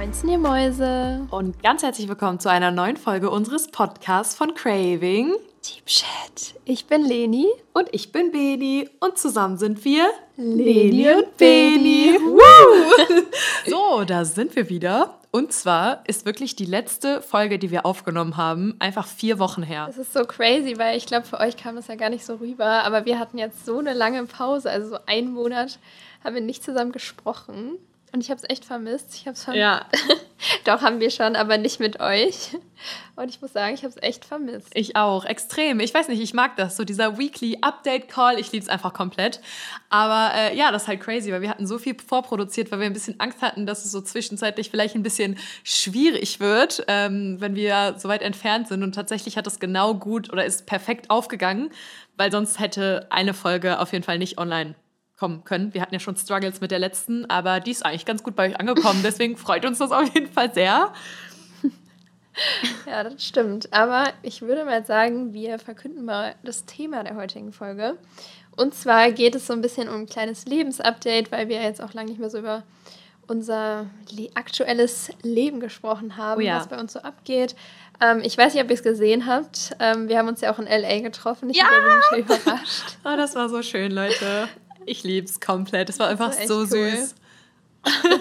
Moinsen, ihr Mäuse. Und ganz herzlich willkommen zu einer neuen Folge unseres Podcasts von Craving. Deep Chat. Ich bin Leni. Und ich bin Beni. Und zusammen sind wir Leni und Beni. so, da sind wir wieder. Und zwar ist wirklich die letzte Folge, die wir aufgenommen haben, einfach vier Wochen her. Das ist so crazy, weil ich glaube, für euch kam das ja gar nicht so rüber. Aber wir hatten jetzt so eine lange Pause, also so einen Monat haben wir nicht zusammen gesprochen. Und ich habe es echt vermisst. Ich habe es vermisst. Ja. Doch, haben wir schon, aber nicht mit euch. Und ich muss sagen, ich habe es echt vermisst. Ich auch, extrem. Ich weiß nicht, ich mag das, so dieser Weekly Update Call. Ich liebe es einfach komplett. Aber äh, ja, das ist halt crazy, weil wir hatten so viel vorproduziert, weil wir ein bisschen Angst hatten, dass es so zwischenzeitlich vielleicht ein bisschen schwierig wird, ähm, wenn wir so weit entfernt sind. Und tatsächlich hat es genau gut oder ist perfekt aufgegangen, weil sonst hätte eine Folge auf jeden Fall nicht online kommen können. Wir hatten ja schon Struggles mit der letzten, aber die ist eigentlich ganz gut bei euch angekommen. Deswegen freut uns das auf jeden Fall sehr. Ja, das stimmt. Aber ich würde mal sagen, wir verkünden mal das Thema der heutigen Folge. Und zwar geht es so ein bisschen um ein kleines Lebensupdate, weil wir jetzt auch lange nicht mehr so über unser aktuelles Leben gesprochen haben, oh ja. was bei uns so abgeht. Ähm, ich weiß nicht, ob ihr es gesehen habt. Ähm, wir haben uns ja auch in LA getroffen. Ich ja! bin überrascht. Oh, das war so schön, Leute. Ich liebe es komplett. Es war einfach war so cool. süß.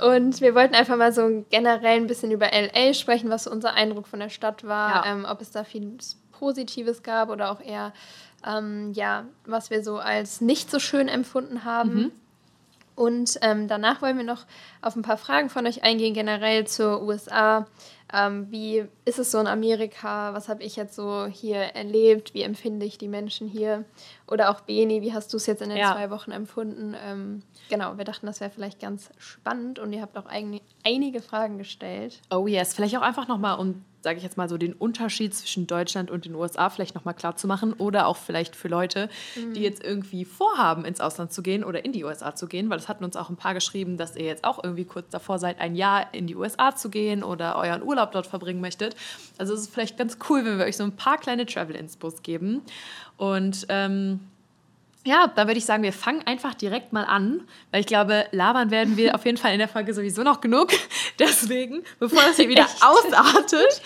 Und wir wollten einfach mal so generell ein bisschen über LA sprechen, was so unser Eindruck von der Stadt war, ja. ähm, ob es da viel Positives gab oder auch eher, ähm, ja, was wir so als nicht so schön empfunden haben. Mhm. Und ähm, danach wollen wir noch auf ein paar Fragen von euch eingehen, generell zur USA. Ähm, wie ist es so in Amerika? Was habe ich jetzt so hier erlebt? Wie empfinde ich die Menschen hier? Oder auch Beni, wie hast du es jetzt in den ja. zwei Wochen empfunden? Ähm, genau, wir dachten, das wäre vielleicht ganz spannend und ihr habt auch einige Fragen gestellt. Oh yes, vielleicht auch einfach nochmal, um sage ich jetzt mal so, den Unterschied zwischen Deutschland und den USA vielleicht nochmal klar zu machen oder auch vielleicht für Leute, mhm. die jetzt irgendwie vorhaben, ins Ausland zu gehen oder in die USA zu gehen, weil es hatten uns auch ein paar geschrieben, dass ihr jetzt auch irgendwie kurz davor seid, ein Jahr in die USA zu gehen oder euren Urlaub dort verbringen möchtet. Also es ist vielleicht ganz cool, wenn wir euch so ein paar kleine Travel-Inspos geben. Und ähm, ja, da würde ich sagen, wir fangen einfach direkt mal an, weil ich glaube, labern werden wir auf jeden Fall in der Folge sowieso noch genug. Deswegen, bevor das hier wieder ausartet,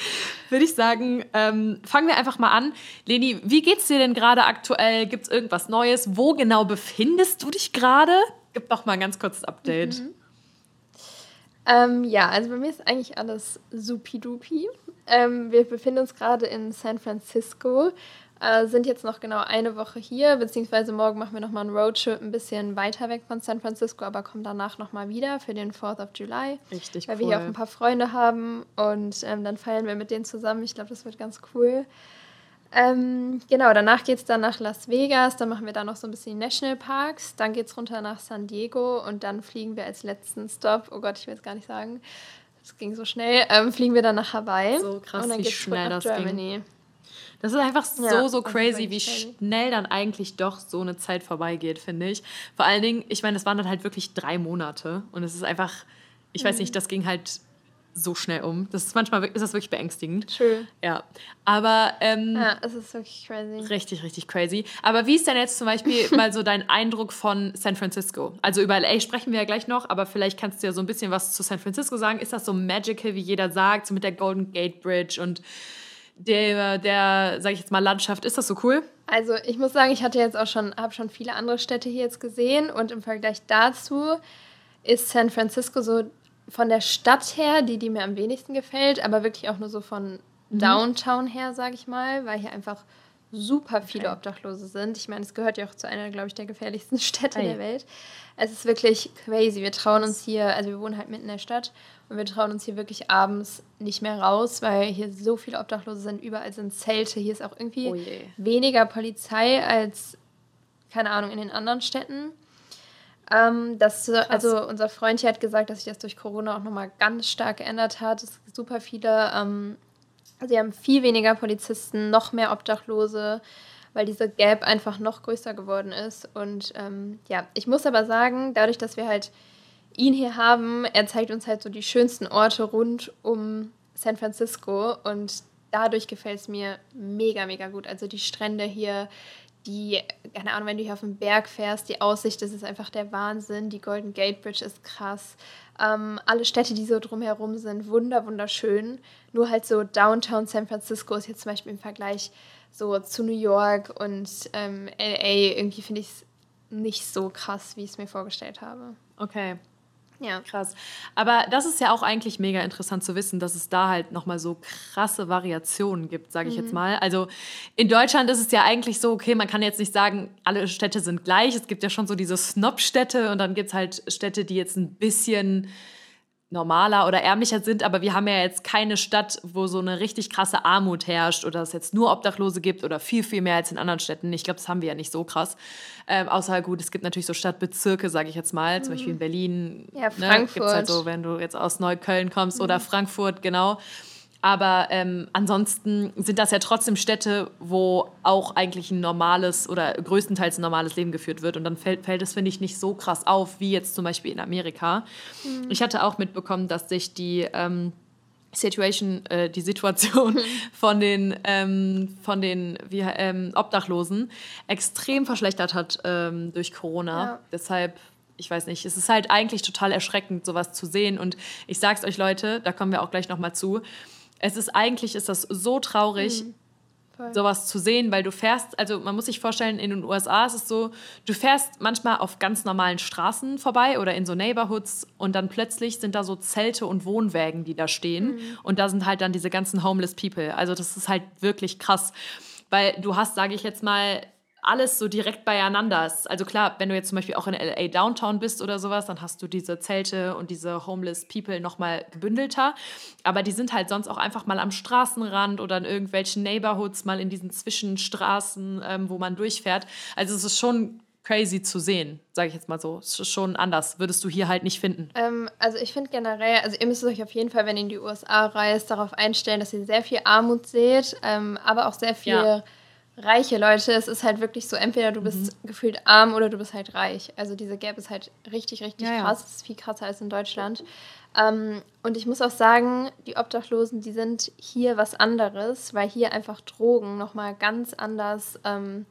würde ich sagen, ähm, fangen wir einfach mal an. Leni, wie geht's dir denn gerade aktuell? Gibt es irgendwas Neues? Wo genau befindest du dich gerade? Gib doch mal ein ganz kurzes Update. Mhm. Ähm, ja, also bei mir ist eigentlich alles supi-dupi. Ähm, wir befinden uns gerade in San Francisco äh, sind jetzt noch genau eine Woche hier, beziehungsweise morgen machen wir nochmal einen Roadtrip ein bisschen weiter weg von San Francisco, aber kommen danach nochmal wieder für den 4th of July. Richtig weil cool. wir hier auch ein paar Freunde haben und ähm, dann feiern wir mit denen zusammen. Ich glaube, das wird ganz cool. Ähm, genau, danach geht es dann nach Las Vegas, dann machen wir da noch so ein bisschen die Nationalparks, dann geht es runter nach San Diego und dann fliegen wir als letzten Stop, oh Gott, ich will es gar nicht sagen, das ging so schnell, ähm, fliegen wir dann nach Hawaii. So krass, und dann wie schnell das Germany. ging. Das ist einfach so, ja, so crazy, wie schnell dann eigentlich doch so eine Zeit vorbeigeht, finde ich. Vor allen Dingen, ich meine, es waren dann halt wirklich drei Monate und es ist einfach, ich mhm. weiß nicht, das ging halt so schnell um. Das ist manchmal ist das wirklich beängstigend. True. Ja. Aber ähm, ja, es ist wirklich crazy. Richtig, richtig crazy. Aber wie ist denn jetzt zum Beispiel mal so dein Eindruck von San Francisco? Also über LA sprechen wir ja gleich noch, aber vielleicht kannst du ja so ein bisschen was zu San Francisco sagen. Ist das so magical, wie jeder sagt, so mit der Golden Gate Bridge und der, der sage ich jetzt mal, Landschaft. Ist das so cool? Also ich muss sagen, ich hatte jetzt auch schon, habe schon viele andere Städte hier jetzt gesehen und im Vergleich dazu ist San Francisco so von der Stadt her, die, die mir am wenigsten gefällt, aber wirklich auch nur so von mhm. Downtown her, sage ich mal, weil hier einfach super viele okay. Obdachlose sind. Ich meine, es gehört ja auch zu einer, glaube ich, der gefährlichsten Städte hey. der Welt. Es ist wirklich crazy. Wir trauen uns hier, also wir wohnen halt mitten in der Stadt und wir trauen uns hier wirklich abends nicht mehr raus, weil hier so viele Obdachlose sind. Überall sind Zelte. Hier ist auch irgendwie oh weniger Polizei als, keine Ahnung, in den anderen Städten. Ähm, das, also unser Freund hier hat gesagt, dass sich das durch Corona auch nochmal ganz stark geändert hat. Es gibt super viele, ähm, sie haben viel weniger Polizisten, noch mehr Obdachlose, weil diese Gap einfach noch größer geworden ist. Und ähm, ja, ich muss aber sagen, dadurch, dass wir halt ihn hier haben, er zeigt uns halt so die schönsten Orte rund um San Francisco und dadurch gefällt es mir mega, mega gut. Also die Strände hier, die, keine Ahnung, wenn du hier auf den Berg fährst, die Aussicht, das ist einfach der Wahnsinn. Die Golden Gate Bridge ist krass. Ähm, alle Städte, die so drumherum sind, wunder, wunderschön. Nur halt so Downtown San Francisco ist jetzt zum Beispiel im Vergleich so zu New York und ähm, LA, irgendwie finde ich es nicht so krass, wie ich es mir vorgestellt habe. Okay. Ja. Krass. Aber das ist ja auch eigentlich mega interessant zu wissen, dass es da halt nochmal so krasse Variationen gibt, sage ich mhm. jetzt mal. Also in Deutschland ist es ja eigentlich so, okay, man kann jetzt nicht sagen, alle Städte sind gleich. Es gibt ja schon so diese Snob-Städte und dann gibt es halt Städte, die jetzt ein bisschen normaler oder ärmlicher sind, aber wir haben ja jetzt keine Stadt, wo so eine richtig krasse Armut herrscht oder es jetzt nur Obdachlose gibt oder viel, viel mehr als in anderen Städten. Ich glaube, das haben wir ja nicht so krass. Ähm, außer gut, es gibt natürlich so Stadtbezirke, sage ich jetzt mal, zum Beispiel in mhm. Berlin. Ja, Frankfurt. Ne, gibt's halt so, wenn du jetzt aus Neukölln kommst mhm. oder Frankfurt, genau. Aber ähm, ansonsten sind das ja trotzdem Städte, wo auch eigentlich ein normales oder größtenteils ein normales Leben geführt wird. Und dann fällt, fällt es, finde ich, nicht so krass auf, wie jetzt zum Beispiel in Amerika. Mhm. Ich hatte auch mitbekommen, dass sich die ähm, Situation, äh, die Situation mhm. von den, ähm, von den wie, ähm, Obdachlosen extrem verschlechtert hat ähm, durch Corona. Ja. Deshalb ich weiß nicht, es ist halt eigentlich total erschreckend, sowas zu sehen. Und ich sag's euch, Leute, da kommen wir auch gleich nochmal zu es ist eigentlich ist das so traurig. Mhm. Sowas zu sehen, weil du fährst, also man muss sich vorstellen, in den USA ist es so, du fährst manchmal auf ganz normalen Straßen vorbei oder in so Neighborhoods und dann plötzlich sind da so Zelte und Wohnwägen, die da stehen mhm. und da sind halt dann diese ganzen homeless people. Also das ist halt wirklich krass, weil du hast, sage ich jetzt mal, alles so direkt beieinander ist. Also klar, wenn du jetzt zum Beispiel auch in LA Downtown bist oder sowas, dann hast du diese Zelte und diese Homeless People nochmal gebündelter. Aber die sind halt sonst auch einfach mal am Straßenrand oder in irgendwelchen Neighborhoods, mal in diesen Zwischenstraßen, ähm, wo man durchfährt. Also es ist schon crazy zu sehen, sage ich jetzt mal so. Es ist schon anders. Würdest du hier halt nicht finden. Ähm, also ich finde generell, also ihr müsst euch auf jeden Fall, wenn ihr in die USA reist, darauf einstellen, dass ihr sehr viel Armut seht, ähm, aber auch sehr viel... Ja reiche Leute, es ist halt wirklich so, entweder du bist mhm. gefühlt arm oder du bist halt reich. Also diese Gap ist halt richtig, richtig ja, krass. Das ist viel krasser als in Deutschland. Ähm, und ich muss auch sagen, die Obdachlosen, die sind hier was anderes, weil hier einfach Drogen nochmal ganz anders. Ähm,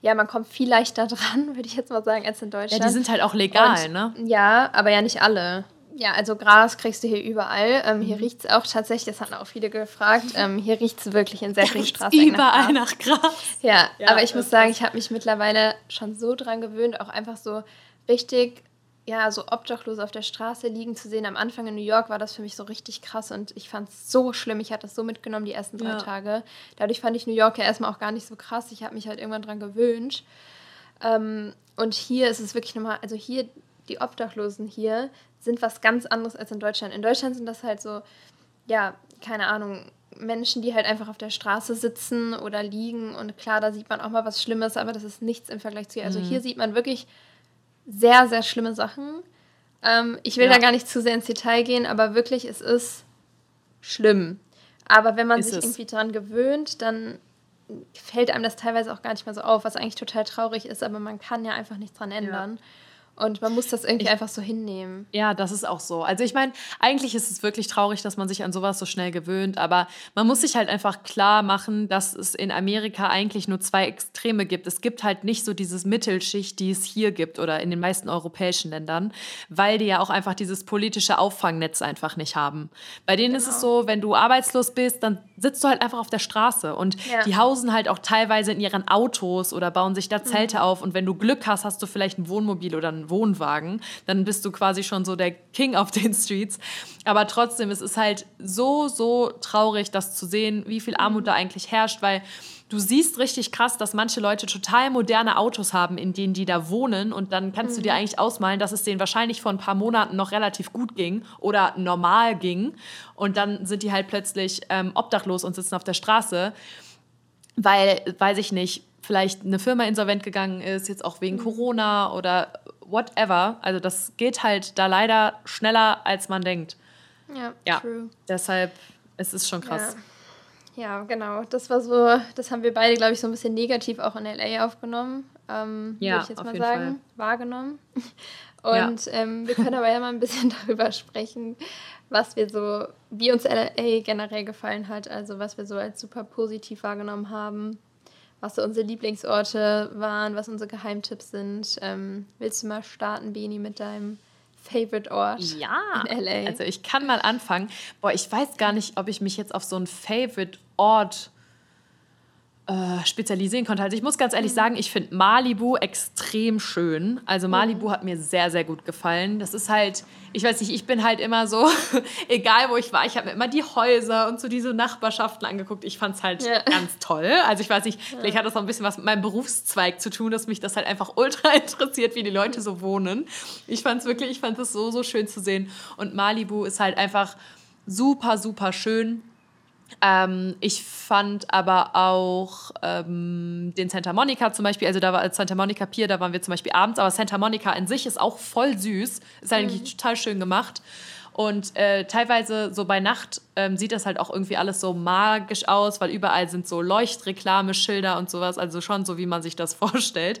ja, man kommt viel leichter dran, würde ich jetzt mal sagen, als in Deutschland. Ja, die sind halt auch legal, und, ne? Ja, aber ja nicht alle. Ja, also Gras kriegst du hier überall. Ähm, hier mhm. riecht es auch tatsächlich, das hatten auch viele gefragt, ähm, hier riecht es wirklich in sehr vielen Straßen. Überall nach Gras. Nach Gras. Ja, ja, aber ich muss sagen, ich habe mich mittlerweile schon so dran gewöhnt, auch einfach so richtig, ja, so obdachlos auf der Straße liegen zu sehen. Am Anfang in New York war das für mich so richtig krass und ich fand es so schlimm. Ich hatte das so mitgenommen die ersten drei ja. Tage. Dadurch fand ich New York ja erstmal auch gar nicht so krass. Ich habe mich halt irgendwann dran gewöhnt. Ähm, und hier ist es wirklich nochmal, also hier die Obdachlosen hier sind was ganz anderes als in Deutschland. In Deutschland sind das halt so, ja, keine Ahnung, Menschen, die halt einfach auf der Straße sitzen oder liegen. Und klar, da sieht man auch mal was Schlimmes, aber das ist nichts im Vergleich zu hier. Also mhm. hier sieht man wirklich sehr, sehr schlimme Sachen. Ähm, ich will ja. da gar nicht zu sehr ins Detail gehen, aber wirklich, es ist schlimm. Aber wenn man ist sich es. irgendwie daran gewöhnt, dann fällt einem das teilweise auch gar nicht mehr so auf, was eigentlich total traurig ist, aber man kann ja einfach nichts dran ändern. Ja. Und man muss das irgendwie ich, einfach so hinnehmen. Ja, das ist auch so. Also ich meine, eigentlich ist es wirklich traurig, dass man sich an sowas so schnell gewöhnt, aber man muss sich halt einfach klar machen, dass es in Amerika eigentlich nur zwei Extreme gibt. Es gibt halt nicht so dieses Mittelschicht, die es hier gibt oder in den meisten europäischen Ländern, weil die ja auch einfach dieses politische Auffangnetz einfach nicht haben. Bei denen genau. ist es genau. so, wenn du arbeitslos bist, dann sitzt du halt einfach auf der Straße und ja. die hausen halt auch teilweise in ihren Autos oder bauen sich da Zelte mhm. auf und wenn du Glück hast, hast du vielleicht ein Wohnmobil oder ein Wohnwagen, dann bist du quasi schon so der King auf den Streets. Aber trotzdem, es ist halt so, so traurig, das zu sehen, wie viel Armut da eigentlich herrscht, weil du siehst richtig krass, dass manche Leute total moderne Autos haben, in denen die da wohnen. Und dann kannst du dir mhm. eigentlich ausmalen, dass es denen wahrscheinlich vor ein paar Monaten noch relativ gut ging oder normal ging. Und dann sind die halt plötzlich ähm, obdachlos und sitzen auf der Straße, weil, weiß ich nicht, vielleicht eine Firma insolvent gegangen ist, jetzt auch wegen mhm. Corona oder whatever. Also das geht halt da leider schneller, als man denkt. Ja, ja. true. Deshalb es ist schon krass. Ja. ja. genau. Das war so, das haben wir beide, glaube ich, so ein bisschen negativ auch in LA aufgenommen. Ähm, ja, würde ich jetzt mal sagen, Fall. wahrgenommen. Und ja. ähm, wir können aber ja mal ein bisschen darüber sprechen, was wir so, wie uns LA generell gefallen hat, also was wir so als super positiv wahrgenommen haben was so unsere Lieblingsorte waren, was unsere Geheimtipps sind. Ähm, willst du mal starten, Beni, mit deinem Favorite Ort ja, in LA? Also ich kann mal anfangen. Boah, ich weiß gar nicht, ob ich mich jetzt auf so einen Favorite Ort äh, spezialisieren konnte. Also ich muss ganz ehrlich mhm. sagen, ich finde Malibu extrem schön. Also Malibu mhm. hat mir sehr, sehr gut gefallen. Das ist halt, ich weiß nicht, ich bin halt immer so, egal wo ich war, ich habe mir immer die Häuser und so diese Nachbarschaften angeguckt. Ich fand es halt ja. ganz toll. Also ich weiß nicht, ja. vielleicht hat das auch ein bisschen was mit meinem Berufszweig zu tun, dass mich das halt einfach ultra interessiert, wie die Leute so wohnen. Ich fand es wirklich, ich fand es so, so schön zu sehen. Und Malibu ist halt einfach super, super schön. Ähm, ich fand aber auch ähm, den Santa Monica zum Beispiel, also da war Santa Monica Pier, da waren wir zum Beispiel abends, aber Santa Monica an sich ist auch voll süß, ist eigentlich mhm. total schön gemacht. Und äh, teilweise so bei Nacht ähm, sieht das halt auch irgendwie alles so magisch aus, weil überall sind so Leuchtreklame, Schilder und sowas, also schon so, wie man sich das vorstellt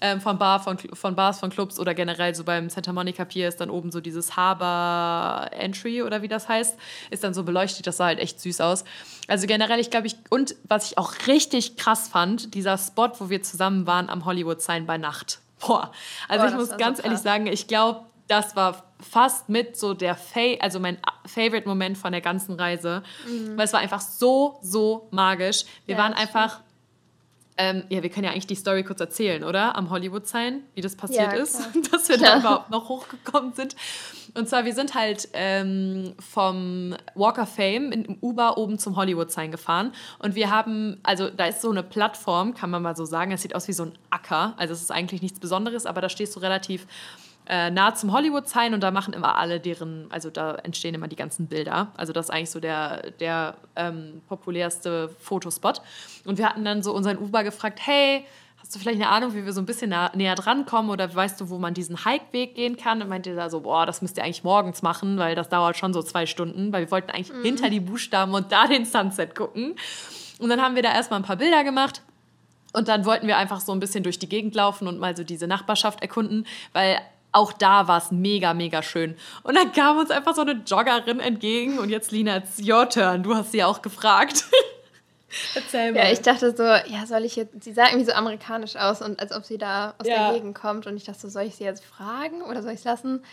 ähm, von, Bar, von, von Bars, von Clubs oder generell so beim Santa Monica Pier ist dann oben so dieses Harbor Entry oder wie das heißt, ist dann so beleuchtet, das sah halt echt süß aus. Also generell, ich glaube, ich, und was ich auch richtig krass fand, dieser Spot, wo wir zusammen waren am Hollywood Sign bei Nacht. Boah, also Boah, ich muss ganz so ehrlich sagen, ich glaube, das war fast mit so der Fa also mein Favorite Moment von der ganzen Reise, mhm. weil es war einfach so so magisch. Wir ja, waren einfach ähm, ja, wir können ja eigentlich die Story kurz erzählen, oder? Am Hollywood sein, wie das passiert ja, ist, dass wir da überhaupt noch hochgekommen sind. Und zwar, wir sind halt ähm, vom Walk of Fame in Uber oben zum Hollywood Sign gefahren. Und wir haben, also da ist so eine Plattform, kann man mal so sagen. Es sieht aus wie so ein Acker. Also es ist eigentlich nichts Besonderes, aber da stehst du relativ äh, nah zum Hollywood sein und da machen immer alle deren, also da entstehen immer die ganzen Bilder. Also das ist eigentlich so der, der ähm, populärste Fotospot. Und wir hatten dann so unseren Uber gefragt, hey, hast du vielleicht eine Ahnung, wie wir so ein bisschen nah, näher dran kommen oder weißt du, wo man diesen Hikeweg gehen kann? Und meinte da so, boah, das müsst ihr eigentlich morgens machen, weil das dauert schon so zwei Stunden, weil wir wollten eigentlich mhm. hinter die Buchstaben und da den Sunset gucken. Und dann haben wir da erstmal ein paar Bilder gemacht. Und dann wollten wir einfach so ein bisschen durch die Gegend laufen und mal so diese Nachbarschaft erkunden, weil auch da war es mega, mega schön. Und dann kam uns einfach so eine Joggerin entgegen und jetzt, Lina, it's your turn. Du hast sie auch gefragt. Erzähl mal. Ja, ich dachte so, ja, soll ich jetzt, sie sah irgendwie so amerikanisch aus und als ob sie da aus ja. der Gegend kommt und ich dachte so, soll ich sie jetzt fragen oder soll ich es lassen?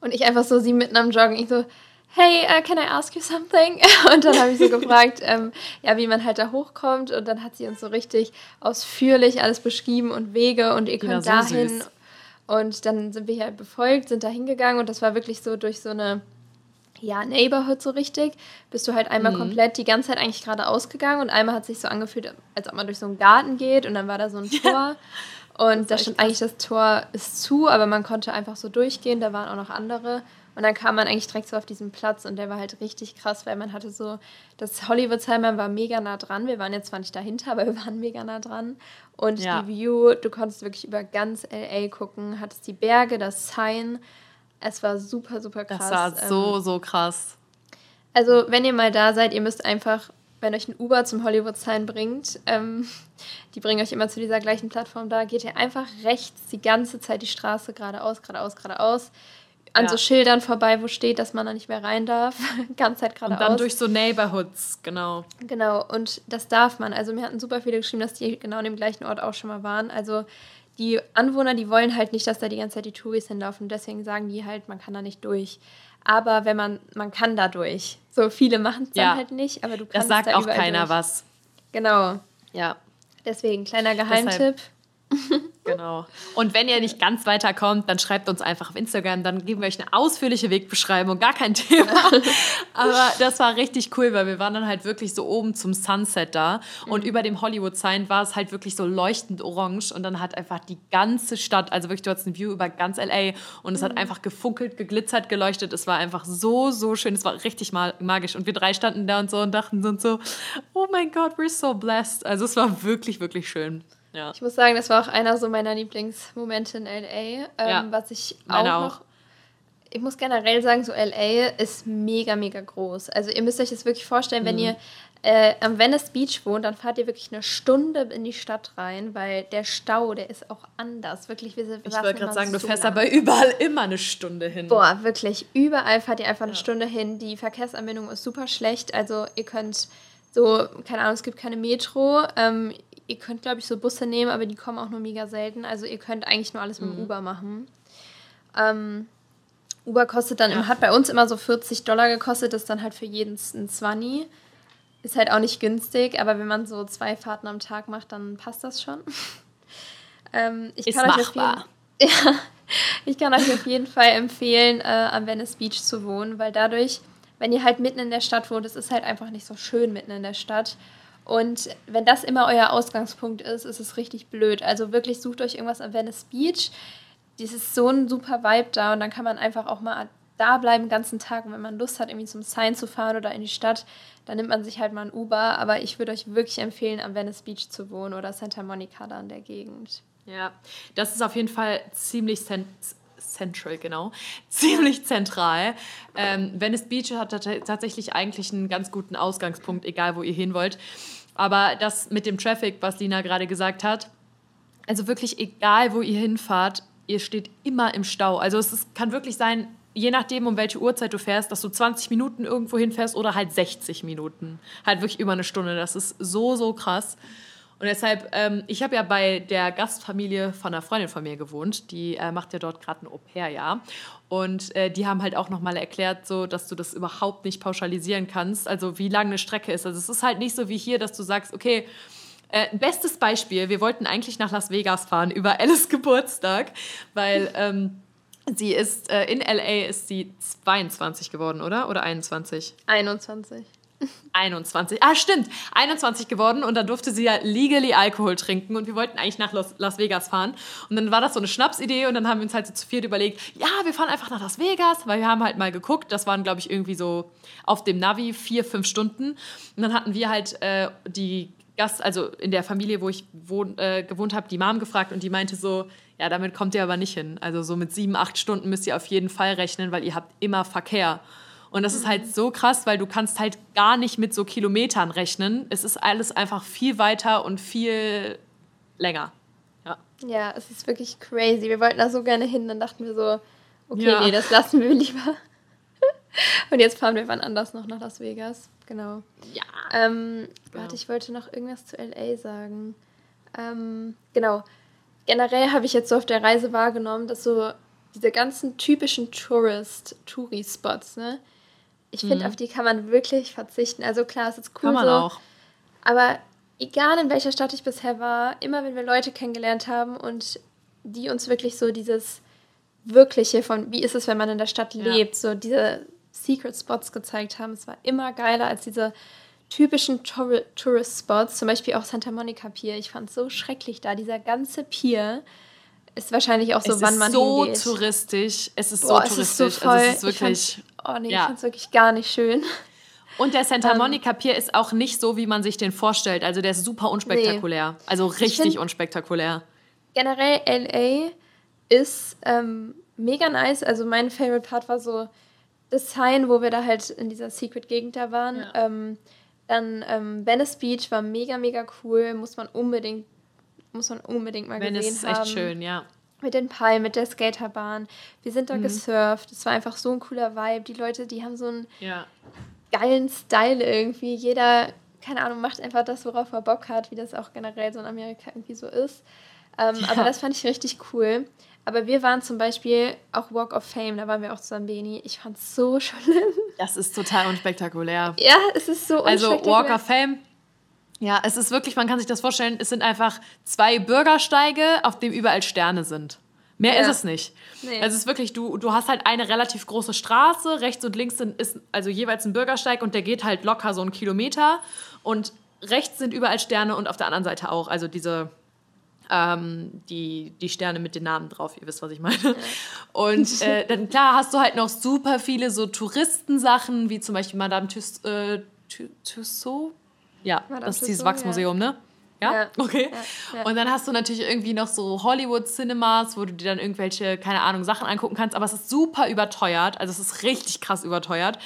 Und ich einfach so sie mitten am Joggen, ich so, hey, uh, can I ask you something? Und dann habe ich so gefragt, ähm, ja, wie man halt da hochkommt. Und dann hat sie uns so richtig ausführlich alles beschrieben und Wege und ihr könnt so dahin. Süß. Und dann sind wir hier halt befolgt, sind da hingegangen und das war wirklich so durch so eine, ja, Neighborhood so richtig. Bist du halt einmal mhm. komplett die ganze Zeit eigentlich gerade ausgegangen und einmal hat sich so angefühlt, als ob man durch so einen Garten geht und dann war da so ein Tor. Und da stand eigentlich, das Tor ist zu, aber man konnte einfach so durchgehen, da waren auch noch andere. Und dann kam man eigentlich direkt so auf diesen Platz und der war halt richtig krass, weil man hatte so, das Hollywood-Heimer war mega nah dran. Wir waren jetzt zwar nicht dahinter, aber wir waren mega nah dran. Und ja. die View, du konntest wirklich über ganz LA gucken, hattest die Berge, das Sign. Es war super, super krass. Das war so, ähm, so krass. Also, wenn ihr mal da seid, ihr müsst einfach, wenn euch ein Uber zum Hollywood Sign bringt, ähm, die bringen euch immer zu dieser gleichen Plattform da, geht ihr einfach rechts die ganze Zeit die Straße geradeaus, geradeaus, geradeaus an ja. so Schildern vorbei, wo steht, dass man da nicht mehr rein darf. Ganz halt geradeaus. Und dann durch so Neighborhoods, genau. Genau, und das darf man. Also mir hatten super viele geschrieben, dass die genau an dem gleichen Ort auch schon mal waren. Also die Anwohner, die wollen halt nicht, dass da die ganze Zeit die Touris hinlaufen. Deswegen sagen die halt, man kann da nicht durch. Aber wenn man, man kann da durch. So viele machen es ja. dann halt nicht, aber du kannst Das sagt da auch keiner durch. was. Genau. Ja. Deswegen, kleiner Geheimtipp. Deshalb Genau. Und wenn ihr nicht ganz weiterkommt, dann schreibt uns einfach auf Instagram, dann geben wir euch eine ausführliche Wegbeschreibung, gar kein Thema. Aber das war richtig cool, weil wir waren dann halt wirklich so oben zum Sunset da und mhm. über dem Hollywood Sign war es halt wirklich so leuchtend orange und dann hat einfach die ganze Stadt, also wirklich du hattest ein View über ganz LA und es mhm. hat einfach gefunkelt, geglitzert, geleuchtet. Es war einfach so, so schön, es war richtig magisch und wir drei standen da und so und dachten so, oh mein Gott, we're so blessed. Also es war wirklich, wirklich schön. Ja. Ich muss sagen, das war auch einer so meiner Lieblingsmomente in LA. Ähm, ja, was ich auch, auch noch. Ich muss generell sagen, so LA ist mega, mega groß. Also ihr müsst euch das wirklich vorstellen, mhm. wenn ihr äh, am Venice Beach wohnt, dann fahrt ihr wirklich eine Stunde in die Stadt rein, weil der Stau, der ist auch anders. Wirklich, wir, wir Ich wollte gerade sagen, so du fährst lang. aber überall immer eine Stunde hin. Boah, wirklich. Überall fahrt ihr einfach eine ja. Stunde hin. Die Verkehrsanbindung ist super schlecht. Also ihr könnt so, keine Ahnung, es gibt keine Metro. Ähm, ihr könnt, glaube ich, so Busse nehmen, aber die kommen auch nur mega selten. Also ihr könnt eigentlich nur alles mit dem Mhm. Uber machen. Ähm, Uber kostet dann, im- hat bei uns immer so 40 Dollar gekostet, das ist dann halt für jeden ein 20. Ist halt auch nicht günstig, aber wenn man so zwei Fahrten am Tag macht, dann passt das schon. ähm, ich Ist kann euch auf machbar. jeden, ja, ich kann euch auf jeden Fall empfehlen, äh, am Venice Beach zu wohnen, weil dadurch, wenn ihr halt mitten in der Stadt wohnt, es ist halt einfach nicht so schön mitten in der Stadt. Und wenn das immer euer Ausgangspunkt ist, ist es richtig blöd. Also wirklich sucht euch irgendwas am Venice Beach. Das ist so ein super Vibe da und dann kann man einfach auch mal da bleiben den ganzen Tag. Und wenn man Lust hat, irgendwie zum Sign zu fahren oder in die Stadt, dann nimmt man sich halt mal ein Uber. Aber ich würde euch wirklich empfehlen, am Venice Beach zu wohnen oder Santa Monica da in der Gegend. Ja, das ist auf jeden Fall ziemlich central, genau. Ziemlich zentral. Ähm, Venice Beach hat tat- tatsächlich eigentlich einen ganz guten Ausgangspunkt, egal wo ihr hin wollt. Aber das mit dem Traffic, was Lina gerade gesagt hat, also wirklich egal, wo ihr hinfahrt, ihr steht immer im Stau. Also es ist, kann wirklich sein, je nachdem, um welche Uhrzeit du fährst, dass du 20 Minuten irgendwo hinfährst oder halt 60 Minuten. Halt wirklich über eine Stunde. Das ist so, so krass. Und deshalb, ähm, ich habe ja bei der Gastfamilie von einer Freundin von mir gewohnt. Die äh, macht ja dort gerade ein Au-pair-Jahr. Und äh, die haben halt auch nochmal erklärt, so, dass du das überhaupt nicht pauschalisieren kannst. Also wie lang eine Strecke ist. Also es ist halt nicht so wie hier, dass du sagst, okay, äh, bestes Beispiel, wir wollten eigentlich nach Las Vegas fahren über Alice Geburtstag, weil ähm, sie ist, äh, in LA ist sie 22 geworden, oder? Oder 21? 21. 21. Ah, stimmt. 21 geworden und dann durfte sie ja legally Alkohol trinken und wir wollten eigentlich nach Las, Las Vegas fahren. Und dann war das so eine Schnapsidee und dann haben wir uns halt so zu viert überlegt, ja, wir fahren einfach nach Las Vegas, weil wir haben halt mal geguckt, das waren, glaube ich, irgendwie so auf dem Navi vier, fünf Stunden. Und dann hatten wir halt äh, die Gast, also in der Familie, wo ich wohn, äh, gewohnt habe, die Mom gefragt und die meinte so, ja, damit kommt ihr aber nicht hin. Also so mit sieben, acht Stunden müsst ihr auf jeden Fall rechnen, weil ihr habt immer Verkehr. Und das ist halt so krass, weil du kannst halt gar nicht mit so Kilometern rechnen. Es ist alles einfach viel weiter und viel länger. Ja. Ja, es ist wirklich crazy. Wir wollten da so gerne hin, dann dachten wir so, okay, Ja. nee, das lassen wir lieber. Und jetzt fahren wir wann anders noch nach Las Vegas. Genau. Ja. Ähm, Genau. Warte, ich wollte noch irgendwas zu LA sagen. Ähm, genau. Generell habe ich jetzt so auf der Reise wahrgenommen, dass so diese ganzen typischen Tourist, Touri-Spots, ne? Ich finde, auf die kann man wirklich verzichten. Also klar, es ist cool Mhm. Kann man so, auch. aber egal in welcher Stadt ich bisher war, immer wenn wir Leute kennengelernt haben und die uns wirklich so dieses Wirkliche von, wie ist es, wenn man in der Stadt Ja. lebt, so diese Secret Spots gezeigt haben, es war immer geiler als diese typischen Tour Tourist Spots, zum Beispiel auch Santa Monica Pier. Ich fand es so schrecklich da, dieser ganze Pier ist wahrscheinlich auch so, es wann man so hingeht. touristisch. Es ist Boah, so es ist so touristisch. voll. also es ist Ich wirklich. Oh nee, Ja. ich fand es wirklich gar nicht schön. Und der Santa Ähm, Monica Pier ist auch nicht so, wie man sich den vorstellt. Also der ist super unspektakulär. Also richtig unspektakulär. generell LA ist ähm, mega nice. Also mein Favorite Part war so das Sign, wo wir da halt in dieser Secret-Gegend da waren. Ja. Ähm, dann ähm, Venice Beach war mega, mega cool. Muss man unbedingt, muss man unbedingt mal es gesehen ist echt haben. schön, ja. Mit den Palmen, mit der Skaterbahn. Wir sind da Mhm. gesurft. Es war einfach so ein cooler Vibe. Die Leute, die haben so einen Ja. geilen Style irgendwie. Jeder, keine Ahnung, macht einfach das, worauf er Bock hat, wie das auch generell so in Amerika irgendwie so ist. Ähm, Ja. Aber das fand ich richtig cool. Aber wir waren zum Beispiel auch Walk of Fame, da waren wir auch zusammen, Beni. Ich fand es so schlimm. Das ist total unspektakulär. Ja, es ist so Also unspektakulär. Walk of Fame. Ja, es ist wirklich, man kann sich das vorstellen, es sind einfach zwei Bürgersteige, auf dem überall Sterne sind. Mehr Ja. ist es nicht. Nee. Also es ist wirklich, du, du hast halt eine relativ große Straße, rechts und links sind, ist also jeweils ein Bürgersteig und der geht halt locker so einen Kilometer. Und rechts sind überall Sterne und auf der anderen Seite auch. Also diese, ähm, die, die Sterne mit den Namen drauf, ihr wisst, was ich meine. Und äh, dann klar hast du halt noch super viele so Touristensachen, wie zum Beispiel Madame Tus, äh, Tu- Tussauds. Ja, Madame das ist dieses Tussauds, Wachsmuseum, ne? Ja, Ja. okay. Ja, ja. Und dann hast du natürlich irgendwie noch so Hollywood-Cinemas, wo du dir dann irgendwelche, keine Ahnung, Sachen angucken kannst. Aber es ist super überteuert. Also es ist richtig krass überteuert.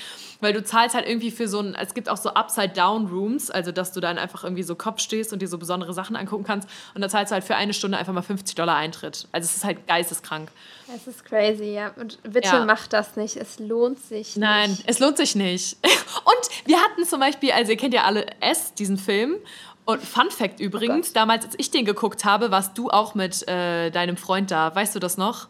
Weil du zahlst halt irgendwie für so ein, es gibt auch so Upside-Down-Rooms, also dass du dann einfach irgendwie so Kopf stehst und dir so besondere Sachen angucken kannst. Und da zahlst du halt für eine Stunde einfach mal 50 Dollar Eintritt. Also es ist halt geisteskrank. Es ist crazy, ja. Und bitte Ja. macht das nicht. Es lohnt sich Nein, nicht. es lohnt sich nicht. Und wir hatten zum Beispiel, also ihr kennt ja alle S, diesen Film. Und Fun Fact übrigens, oh damals, als ich den geguckt habe, warst du auch mit äh, deinem Freund da. Weißt du das noch?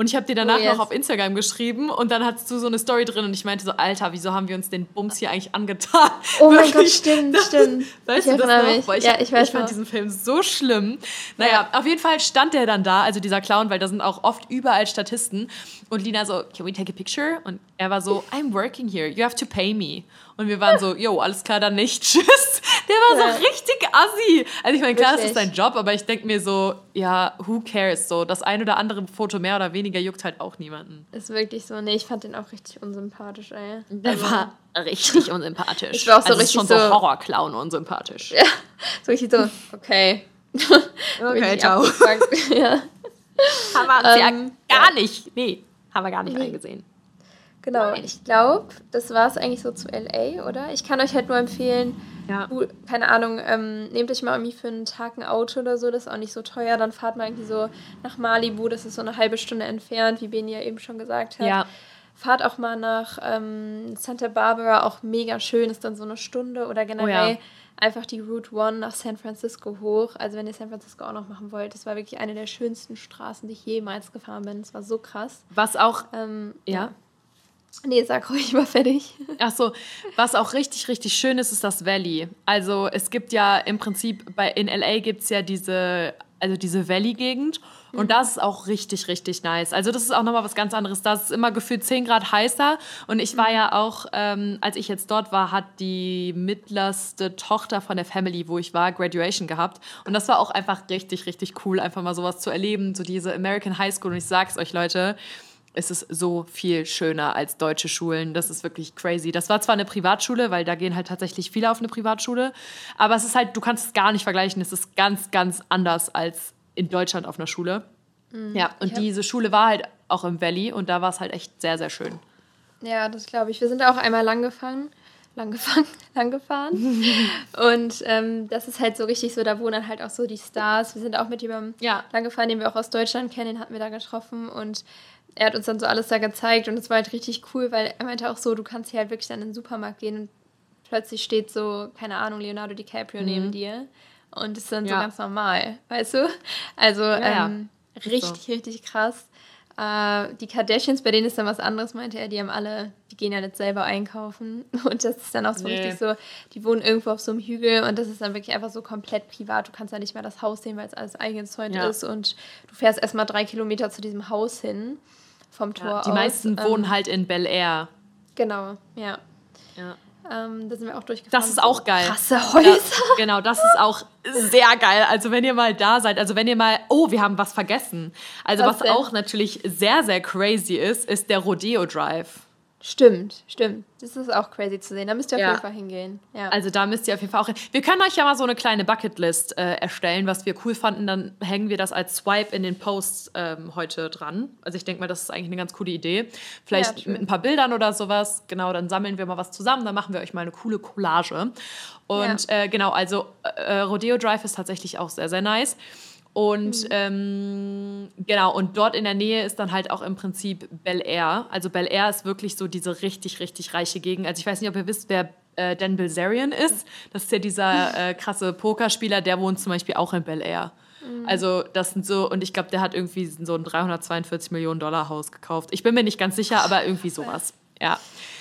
Und ich habe dir danach oh, yes. noch auf Instagram geschrieben und dann hattest du so eine Story drin und ich meinte so, Alter, wieso haben wir uns den Bums hier eigentlich angetan? Oh mein Gott, stimmt, das, stimmt. Weißt ich du das noch? Ich, ja, ich, weiß ich fand diesen Film so schlimm. Naja, ja. auf jeden Fall stand der dann da, also dieser Clown, weil da sind auch oft überall Statisten. Und Lina so, can we take a picture? Und er war so, I'm working here, you have to pay me. Und wir waren so, yo, alles klar, dann nicht. Tschüss. Der war ja. so richtig assi. Also ich meine, klar, Wirklich? das ist sein Job, aber ich denke mir so, ja, who cares? So, das ein oder andere Foto mehr oder weniger juckt halt auch niemanden. Ist wirklich so. Nee, ich fand den auch richtig unsympathisch, ey. Der also, war richtig unsympathisch. Ich war auch so also richtig schon so, so Horrorclown unsympathisch. Ja, so richtig so, okay. okay, ciao. ja. Haben wir uns ähm, ja gar nicht, nee, haben wir gar nicht nee. eingesehen. Genau, ich glaube, das war es eigentlich so zu LA, oder? Ich kann euch halt nur empfehlen, ja. keine Ahnung, ähm, nehmt euch mal irgendwie für einen Tag ein Auto oder so, das ist auch nicht so teuer, dann fahrt mal irgendwie so nach Malibu, das ist so eine halbe Stunde entfernt, wie Beni ja eben schon gesagt hat. Ja. Fahrt auch mal nach ähm, Santa Barbara, auch mega schön, ist dann so eine Stunde oder generell. Oh ja einfach die Route One nach San Francisco hoch. Also wenn ihr San Francisco auch noch machen wollt, das war wirklich eine der schönsten Straßen, die ich jemals gefahren bin. Es war so krass. Was auch, ähm, ja. ja. Nee, sag ruhig mal fertig. Ach so, was auch richtig, richtig schön ist, ist das Valley. Also es gibt ja im Prinzip, bei, in L.A. gibt es ja diese, also diese Valley-Gegend und mhm. das ist auch richtig, richtig nice. Also das ist auch nochmal was ganz anderes. Das ist immer gefühlt 10 Grad heißer und ich war mhm. ja auch, ähm, als ich jetzt dort war, hat die mittlerste Tochter von der Family, wo ich war, Graduation gehabt und das war auch einfach richtig, richtig cool, einfach mal sowas zu erleben, so diese American High School und ich sag's euch, Leute, es ist so viel schöner als deutsche Schulen. Das ist wirklich crazy. Das war zwar eine Privatschule, weil da gehen halt tatsächlich viele auf eine Privatschule, aber es ist halt, du kannst es gar nicht vergleichen. Es ist ganz, ganz anders als in Deutschland auf einer Schule. Mhm. Ja, und diese Schule war halt auch im Valley und da war es halt echt sehr, sehr schön. Ja, das glaube ich. Wir sind da auch einmal lang gefahren. Lang gefahren, lang gefahren. und ähm, das ist halt so richtig so, da wohnen halt auch so die Stars. Wir sind auch mit jemandem ja. lang gefahren, den wir auch aus Deutschland kennen, den hatten wir da getroffen und er hat uns dann so alles da gezeigt und es war halt richtig cool, weil er meinte auch so, du kannst hier halt wirklich dann in den Supermarkt gehen und plötzlich steht so, keine Ahnung, Leonardo DiCaprio mhm. neben dir und ist dann ja. so ganz normal, weißt du? Also ja, ähm, richtig, so. richtig krass. Äh, die Kardashians, bei denen ist dann was anderes, meinte er, die haben alle, die gehen ja nicht selber einkaufen und das ist dann auch so nee. richtig so, die wohnen irgendwo auf so einem Hügel und das ist dann wirklich einfach so komplett privat. Du kannst ja nicht mehr das Haus sehen, weil es alles eingezäunt ja. ist und du fährst erstmal drei Kilometer zu diesem Haus hin vom Tor ja, die aus. Die meisten ähm, wohnen halt in Bel Air. Genau, ja. Ja. Ähm, da sind wir auch durchgefahren. Das ist auch geil. Krasse Häuser. Ja, genau, das ist auch sehr geil. Also wenn ihr mal da seid, also wenn ihr mal, oh, wir haben was vergessen. Also was, was auch natürlich sehr, sehr crazy ist, ist der Rodeo Drive. Stimmt, stimmt. Das ist auch crazy zu sehen. Da müsst ihr auf ja. jeden Fall hingehen. Ja. Also da müsst ihr auf jeden Fall auch hin. Wir können euch ja mal so eine kleine Bucketlist äh, erstellen, was wir cool fanden. Dann hängen wir das als Swipe in den Posts ähm, heute dran. Also ich denke mal, das ist eigentlich eine ganz coole Idee. Vielleicht ja, mit ein paar Bildern oder sowas. Genau, dann sammeln wir mal was zusammen. Dann machen wir euch mal eine coole Collage. Und äh, genau, also äh, Rodeo Drive ist tatsächlich auch sehr, sehr nice. Und mhm. ähm, genau, und dort in der Nähe ist dann halt auch im Prinzip Bel Air. Also Bel Air ist wirklich so diese richtig, richtig reiche Gegend. Also ich weiß nicht, ob ihr wisst, wer äh, Dan Bilzerian ist. Das ist ja dieser äh, krasse Pokerspieler, der wohnt zum Beispiel auch in Bel Air. Mhm. Also das sind so, und ich glaube, der hat irgendwie so ein 342 Millionen Dollar Haus gekauft. Ich bin mir nicht ganz sicher, aber irgendwie sowas. Ja.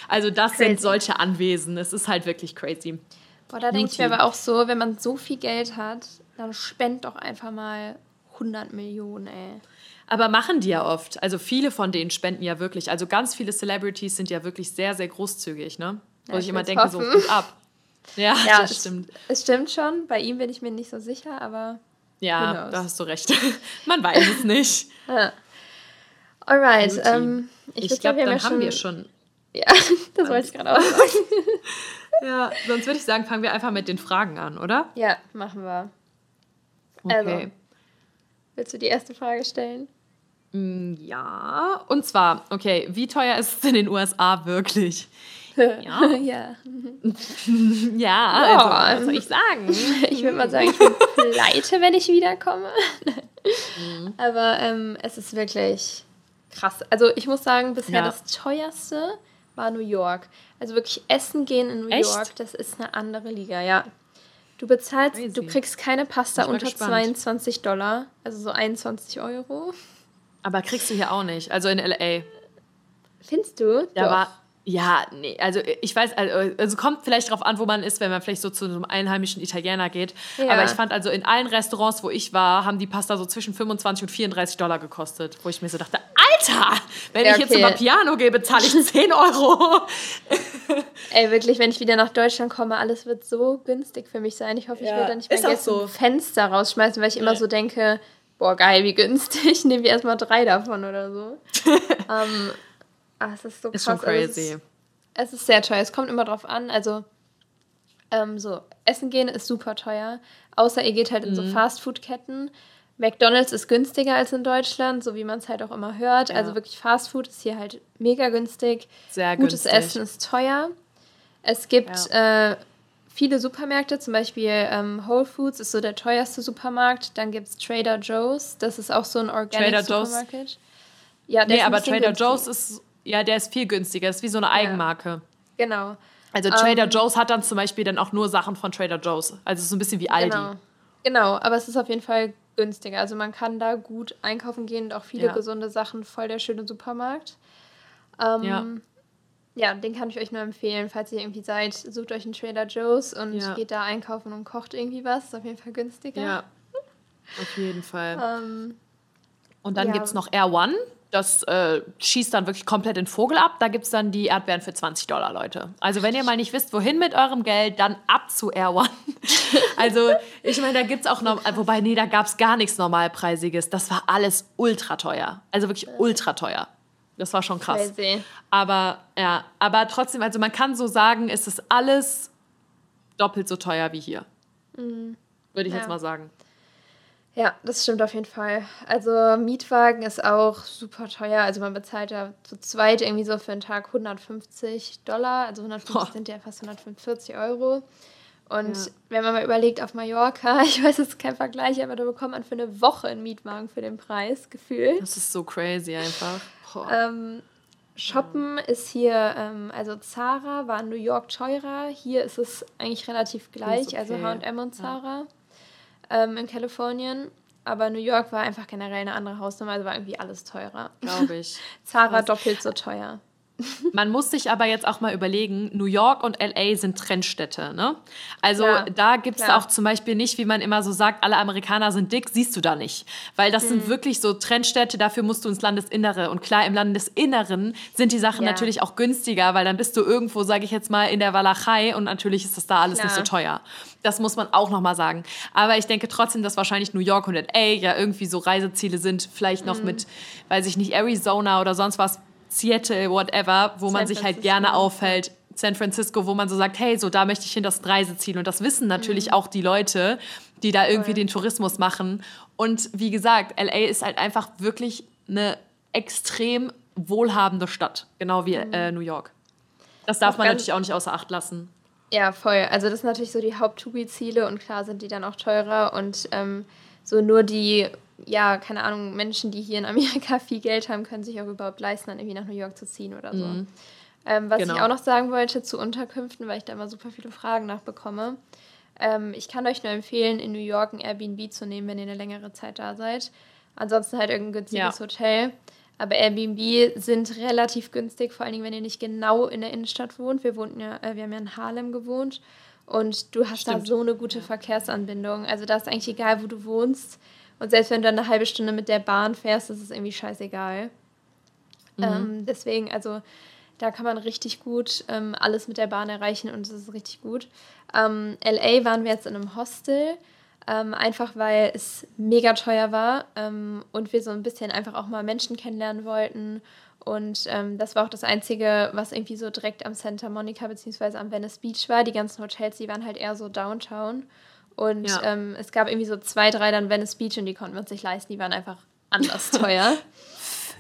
Also das crazy. sind solche Anwesen. Es ist halt wirklich crazy. Boah, da denke ich mir aber auch so, wenn man so viel Geld hat, dann spend doch einfach mal 100 Millionen, ey. Aber machen die ja oft. Also viele von denen spenden ja wirklich. Also ganz viele Celebrities sind ja wirklich sehr, sehr großzugig, ne? Wo ja, ich, ich immer denke, hoffen. so gut ab. Ja, ja das es, stimmt. Es stimmt schon. Bei ihm bin ich mir nicht so sicher, aber. Ja, da hast du recht. Man weiß es nicht. ja. Alright. Ähm, ich, ich glaube, dann ja haben wir schon. Ja, das wollte ich gerade auch sagen. ja, sonst würde ich sagen, fangen wir einfach mit den Fragen an, oder? Ja, machen wir. Okay. Also, willst du die erste Frage stellen? Mm, ja, und zwar, okay, wie teuer ist es in den USA wirklich? Ja. ja. ja, also, was soll ich sagen? Ich würde mal sagen, ich bin pleite, wenn ich wiederkomme. mhm. Aber ähm, es ist wirklich krass. Also ich muss sagen, bisher ja. das teuerste war New York. Also wirklich essen gehen in New Echt? York, das ist eine andere Liga, ja. Du bezahlst, Crazy. du kriegst keine Pasta unter gespannt. 22 Dollar, also so 21 Euro. Aber kriegst du hier auch nicht, also in LA. Findest du? Da Doch. war ja, nee, also ich weiß, also, also kommt vielleicht darauf an, wo man ist, wenn man vielleicht so zu einem einheimischen Italiener geht. Ja. Aber ich fand also in allen Restaurants, wo ich war, haben die Pasta so zwischen 25 und 34 Dollar gekostet, wo ich mir so dachte, Alter, wenn ja, ich okay. jetzt zu Piano gehe, bezahle ich 10 Euro. Ey, wirklich, wenn ich wieder nach Deutschland komme, alles wird so günstig für mich sein. Ich hoffe, ich ja, werde da nicht mehr so. Fenster rausschmeißen, weil ich immer so denke, boah, geil, wie günstig, nehmen wir erstmal drei davon oder so. ähm, Ah, es ist so krass. Ist schon crazy. Also es, ist, es, ist, sehr teuer. Es kommt immer drauf an. Also, ähm, so, Essen gehen ist super teuer. Außer ihr geht halt in mhm. so Fastfood-Ketten. McDonalds ist günstiger als in Deutschland, so wie man es halt auch immer hört. Ja. Also wirklich Fastfood ist hier halt mega günstig. Sehr Gutes günstig. Essen ist teuer. Es gibt ja. äh, viele Supermärkte, zum Beispiel ähm, Whole Foods ist so der teuerste Supermarkt. Dann gibt es Trader Joe's, das ist auch so ein Organic Trader Supermarket. Ja, nee, aber Trader. Joe's ist ja, der ist viel günstiger. Das ist wie so eine Eigenmarke. Ja. Genau. Also Trader um, ähm, Joe's hat dann zum Beispiel dann auch nur Sachen von Trader Joe's. Also so ein bisschen wie Aldi. Genau. genau, aber es ist auf jeden Fall günstiger. Also man kann da gut einkaufen gehen und auch viele ja. gesunde Sachen. Voll der schöne Supermarkt. Ähm, ja. Ja, den kann ich euch nur empfehlen. Falls ihr irgendwie seid, sucht euch einen Trader Joe's und ja. geht da einkaufen und kocht irgendwie was. Ist auf jeden Fall günstiger. Ja, auf jeden Fall. Ähm, und dann ja. gibt es noch Air One. Das äh, schießt dann wirklich komplett den Vogel ab. Da gibt es dann die Erdbeeren für 20 Dollar, Leute. Also wenn ihr mal nicht wisst, wohin mit eurem Geld, dann ab zu Air One. also ich meine, da gibt es auch noch, wobei, nee, da gab es gar nichts Normalpreisiges. Das war alles ultra teuer. Also wirklich ultra teuer. Das war schon krass. Crazy. Aber ja, aber trotzdem, also man kann so sagen, es ist alles doppelt so teuer wie hier. Mhm. Würde ich ja. jetzt mal sagen. Ja, das stimmt auf jeden Fall. Also Mietwagen ist auch super teuer. Also man bezahlt ja zu zweit irgendwie so für einen Tag 150 Dollar. Also 150 Boah. sind ja fast 145 Euro. Und ja. wenn man mal überlegt, auf Mallorca, ich weiß, es ist kein Vergleich, aber da bekommt man für eine Woche einen Mietwagen für den Preis, gefühlt. Das ist so crazy einfach. Ähm, Shoppen ja. ist hier, ähm, also Zara war in New York teurer. Hier ist es eigentlich relativ gleich, also okay. also HM und Zara. Ja ähm, in Kalifornien. Aber New York war einfach generell eine andere Hausnummer, also war irgendwie alles teurer. Glaube ich. Zara doppelt so teuer. Man muss sich aber jetzt auch mal überlegen, New York und LA sind Trendstädte. Ne? Also ja, da gibt es auch zum Beispiel nicht, wie man immer so sagt, alle Amerikaner sind dick, siehst du da nicht. Weil das hm. sind wirklich so Trendstädte, dafür musst du ins Landesinnere. Und klar, im Landesinneren sind die Sachen ja. natürlich auch günstiger, weil dann bist du irgendwo, sage ich jetzt mal, in der Walachei und natürlich ist das da alles klar. nicht so teuer. Das muss man auch nochmal sagen. Aber ich denke trotzdem, dass wahrscheinlich New York und LA ja irgendwie so Reiseziele sind, vielleicht noch mhm. mit, weiß ich nicht, Arizona oder sonst was Seattle, whatever, wo San man sich halt gerne aufhält. San Francisco, wo man so sagt, hey, so da möchte ich hin, das Reiseziel. Und das wissen natürlich mhm. auch die Leute, die da irgendwie Voll. den Tourismus machen. Und wie gesagt, LA ist halt einfach wirklich eine extrem wohlhabende Stadt, genau wie mhm. äh, New York. Das darf auch man natürlich auch nicht außer Acht lassen. Ja, voll. Also das sind natürlich so die Haupt-Touri-Ziele und klar sind die dann auch teurer und ähm, so nur die ja, keine Ahnung, Menschen, die hier in Amerika viel Geld haben, können sich auch überhaupt leisten, dann irgendwie nach New York zu ziehen oder so. Mhm. Ähm, was genau. ich auch noch sagen wollte zu Unterkünften, weil ich da immer super viele Fragen nachbekomme. Ähm, ich kann euch nur empfehlen, in New York ein Airbnb zu nehmen, wenn ihr eine längere Zeit da seid. Ansonsten halt irgendein günstiges ja. Hotel. Aber Airbnb sind relativ günstig, vor allen Dingen, wenn ihr nicht genau in der Innenstadt wohnt. Wir wohnten ja, äh, wir haben ja in Harlem gewohnt und du hast Stimmt. da so eine gute Verkehrsanbindung. Also da ist eigentlich egal, wo du wohnst. Und selbst wenn du eine halbe Stunde mit der Bahn fährst, ist es irgendwie scheißegal. Mhm. Ähm, deswegen, also da kann man richtig gut ähm, alles mit der Bahn erreichen und es ist richtig gut. Ähm, LA waren wir jetzt in einem Hostel, ähm, einfach weil es mega teuer war ähm, und wir so ein bisschen einfach auch mal Menschen kennenlernen wollten. Und ähm, das war auch das Einzige, was irgendwie so direkt am Santa Monica bzw. am Venice Beach war. Die ganzen Hotels, die waren halt eher so Downtown. Und ja. ähm, es gab irgendwie so zwei, drei dann Venice Beach und die konnten wir uns nicht leisten. Die waren einfach anders teuer.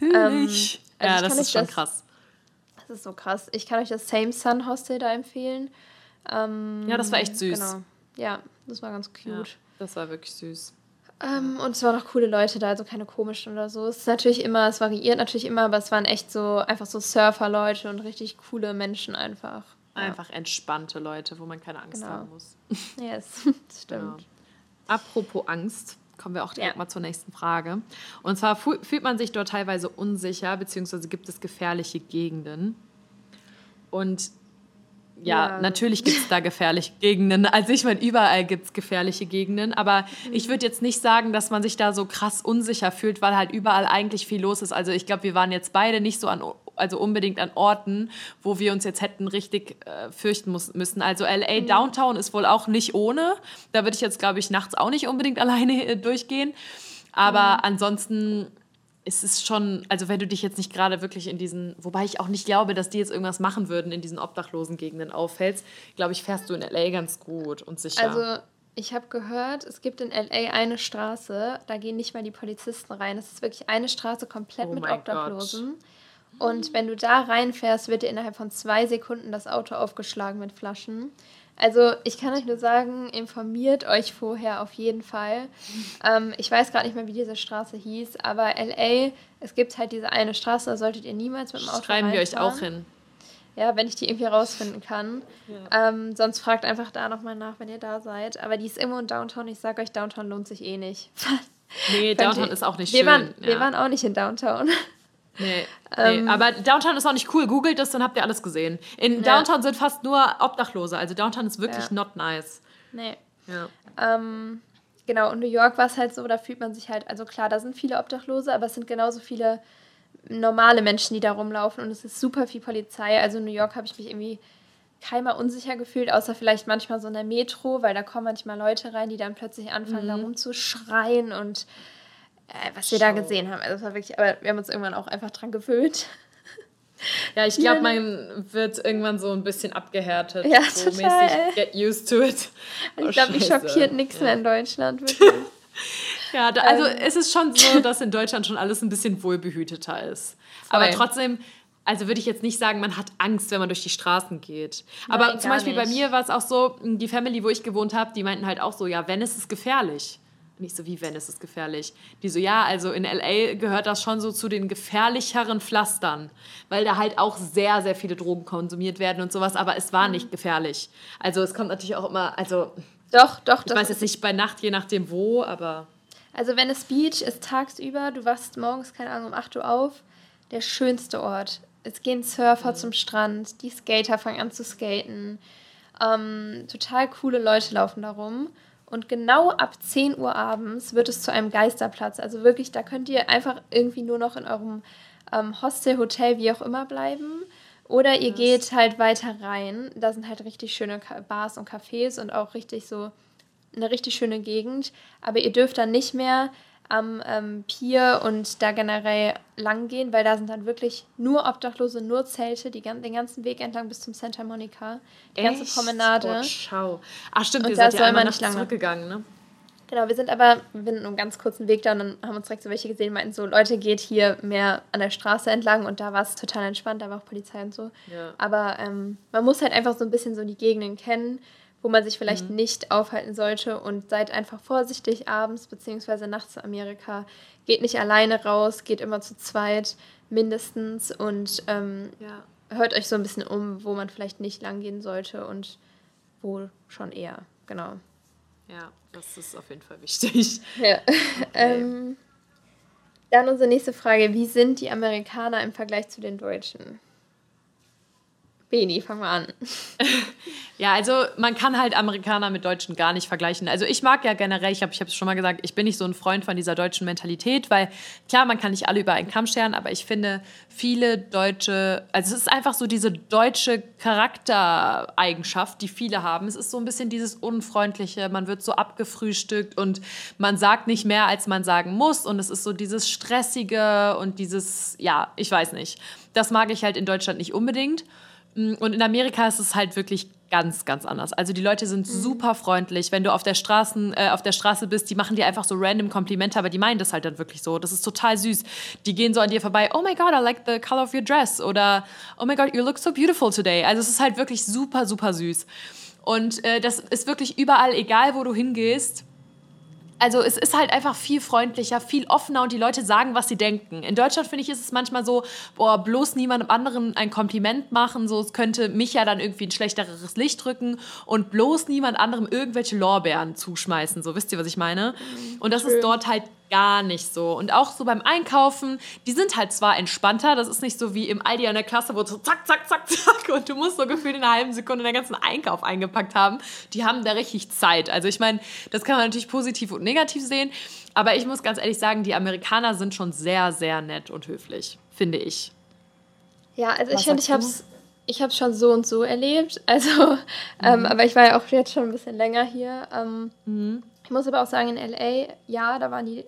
ähm, also ja, das ist schon das, krass. Das ist so krass. Ich kann euch das Same Sun Hostel da empfehlen. Ähm, ja, das war echt süß. Genau. Ja, das war ganz cute. Ja, das war wirklich süß. Ähm, und es waren auch coole Leute da, also keine komischen oder so. Es ist natürlich immer, es variiert natürlich immer, aber es waren echt so einfach so Surfer-Leute und richtig coole Menschen einfach. Einfach entspannte Leute, wo man keine Angst genau. haben muss. Yes, das stimmt. Genau. Apropos Angst, kommen wir auch direkt ja. mal zur nächsten Frage. Und zwar fühlt man sich dort teilweise unsicher, beziehungsweise gibt es gefährliche Gegenden. Und ja, ja. natürlich gibt es da gefährliche Gegenden. Also ich meine, überall gibt es gefährliche Gegenden. Aber mhm. ich würde jetzt nicht sagen, dass man sich da so krass unsicher fühlt, weil halt überall eigentlich viel los ist. Also ich glaube, wir waren jetzt beide nicht so an, also unbedingt an Orten, wo wir uns jetzt hätten richtig äh, fürchten muss, müssen. Also LA mhm. Downtown ist wohl auch nicht ohne. Da würde ich jetzt, glaube ich, nachts auch nicht unbedingt alleine äh, durchgehen. Aber mhm. ansonsten es ist schon, also wenn du dich jetzt nicht gerade wirklich in diesen, wobei ich auch nicht glaube, dass die jetzt irgendwas machen würden, in diesen obdachlosen Gegenden auffällst, glaube ich, fährst du in LA ganz gut und sicher. Also ich habe gehört, es gibt in LA eine Straße, da gehen nicht mal die Polizisten rein. Es ist wirklich eine Straße komplett oh mit Obdachlosen. Gott. Und wenn du da reinfährst, wird dir innerhalb von zwei Sekunden das Auto aufgeschlagen mit Flaschen. Also ich kann euch nur sagen, informiert euch vorher auf jeden Fall. Ähm, ich weiß gerade nicht mehr, wie diese Straße hieß, aber LA, es gibt halt diese eine Straße, da solltet ihr niemals mit dem Auto Schreiben wir euch auch hin. Ja, wenn ich die irgendwie rausfinden kann. Ja. Ähm, sonst fragt einfach da nochmal nach, wenn ihr da seid. Aber die ist immer in Downtown. Ich sage euch, Downtown lohnt sich eh nicht. nee, Downtown ist auch nicht wir schön. Waren, ja. Wir waren auch nicht in Downtown. Nee, ähm, nee, aber Downtown ist auch nicht cool. Googelt das, dann habt ihr alles gesehen. In ja. Downtown sind fast nur Obdachlose. Also Downtown ist wirklich ja. not nice. Nee. Ja. Ähm, genau, und New York war es halt so, da fühlt man sich halt, also klar, da sind viele Obdachlose, aber es sind genauso viele normale Menschen, die da rumlaufen und es ist super viel Polizei. Also in New York habe ich mich irgendwie keinmal unsicher gefühlt, außer vielleicht manchmal so in der Metro, weil da kommen manchmal Leute rein, die dann plötzlich anfangen, mhm. da rumzuschreien und äh, was wir da gesehen haben. Also das war wirklich, aber wir haben uns irgendwann auch einfach dran gewöhnt. Ja, ich glaube, man wird irgendwann so ein bisschen abgehärtet. Ja, so total. Mäßig get used to it. Oh, ich glaube, mich schockiert nichts ja. mehr in Deutschland, wirklich. ja, da, also ähm. es ist schon so, dass in Deutschland schon alles ein bisschen wohlbehüteter ist. Voll. Aber trotzdem, also würde ich jetzt nicht sagen, man hat Angst, wenn man durch die Straßen geht. Aber Nein, zum Beispiel nicht. bei mir war es auch so, die Family, wo ich gewohnt habe, die meinten halt auch so, ja, wenn es ist gefährlich. Nicht so wie, wenn es ist gefährlich. Die so, ja, also in LA gehört das schon so zu den gefährlicheren Pflastern, weil da halt auch sehr, sehr viele Drogen konsumiert werden und sowas, aber es war mhm. nicht gefährlich. Also es kommt natürlich auch immer, also. Doch, doch. Ich weiß jetzt nicht bei Nacht, je nachdem wo, aber. Also wenn es Beach ist tagsüber, du wachst morgens, keine Ahnung, um 8 Uhr auf, der schönste Ort. Es gehen Surfer mhm. zum Strand, die Skater fangen an zu skaten. Ähm, total coole Leute laufen da rum. Und genau ab 10 Uhr abends wird es zu einem Geisterplatz. Also wirklich, da könnt ihr einfach irgendwie nur noch in eurem ähm, Hostel, Hotel, wie auch immer bleiben. Oder ihr geht halt weiter rein. Da sind halt richtig schöne Bars und Cafés und auch richtig so eine richtig schöne Gegend. Aber ihr dürft dann nicht mehr am ähm, Pier und da generell lang gehen, weil da sind dann wirklich nur Obdachlose, nur Zelte, die, den ganzen Weg entlang bis zum Santa Monica. Die Echt? ganze Promenade. Oh, schau. Ach stimmt, und wir sind ja nicht lange zurückgegangen, ne? Genau, wir sind aber, wir sind einen ganz kurzen Weg da und dann haben uns direkt so welche gesehen, meinten so, Leute, geht hier mehr an der Straße entlang und da war es total entspannt, da war auch Polizei und so. Ja. Aber ähm, man muss halt einfach so ein bisschen so die Gegenden kennen wo man sich vielleicht mhm. nicht aufhalten sollte und seid einfach vorsichtig abends bzw. nachts in Amerika. Geht nicht alleine raus, geht immer zu zweit mindestens und ähm, ja. hört euch so ein bisschen um, wo man vielleicht nicht lang gehen sollte und wo schon eher. Genau. Ja, das ist auf jeden Fall wichtig. Ja. Okay. ähm, dann unsere nächste Frage: Wie sind die Amerikaner im Vergleich zu den Deutschen? Beni, fang mal an. ja, also man kann halt Amerikaner mit Deutschen gar nicht vergleichen. Also ich mag ja generell, ich habe es schon mal gesagt, ich bin nicht so ein Freund von dieser deutschen Mentalität, weil klar, man kann nicht alle über einen Kamm scheren, aber ich finde viele Deutsche, also es ist einfach so diese deutsche Charaktereigenschaft, die viele haben. Es ist so ein bisschen dieses Unfreundliche, man wird so abgefrühstückt und man sagt nicht mehr, als man sagen muss und es ist so dieses Stressige und dieses, ja, ich weiß nicht. Das mag ich halt in Deutschland nicht unbedingt. Mm, und in Amerika ist es halt wirklich ganz, ganz anders. Also die Leute sind mhm. super freundlich. Wenn du auf der, Straßen, äh, auf der Straße bist, die machen dir einfach so random Komplimente, aber die meinen das halt dann wirklich so. Das ist total süß. Die gehen so an dir vorbei, oh my God, I like the color of your dress. Oder oh my God, you look so beautiful today. Also es ist halt wirklich super, super süß. Und äh, das ist wirklich überall, egal wo du hingehst, also es ist halt einfach viel freundlicher, viel offener und die Leute sagen, was sie denken. In Deutschland finde ich, ist es manchmal so, boah, bloß niemandem anderen ein Kompliment machen, so es könnte mich ja dann irgendwie ein schlechteres Licht drücken und bloß niemand anderem irgendwelche Lorbeeren zuschmeißen, so wisst ihr, was ich meine? Und das Schön. ist dort halt gar nicht so. Und auch so beim Einkaufen, die sind halt zwar entspannter, das ist nicht so wie im Aldi an der Klasse, wo so zack, zack, zack, zack und du musst so gefühlt in einer halben Sekunde den ganzen Einkauf eingepackt haben. Die haben da richtig Zeit. Also ich meine, das kann man natürlich positiv und negativ sehen, aber ich muss ganz ehrlich sagen, die Amerikaner sind schon sehr, sehr nett und höflich, finde ich. Ja, also Was ich finde, ich habe es ich habe schon so und so erlebt. Also, ähm, mhm. ähm, aber ich war ja auch jetzt schon ein bisschen länger hier. Ähm, mhm. Ich muss aber auch sagen, in LA, ja, da waren die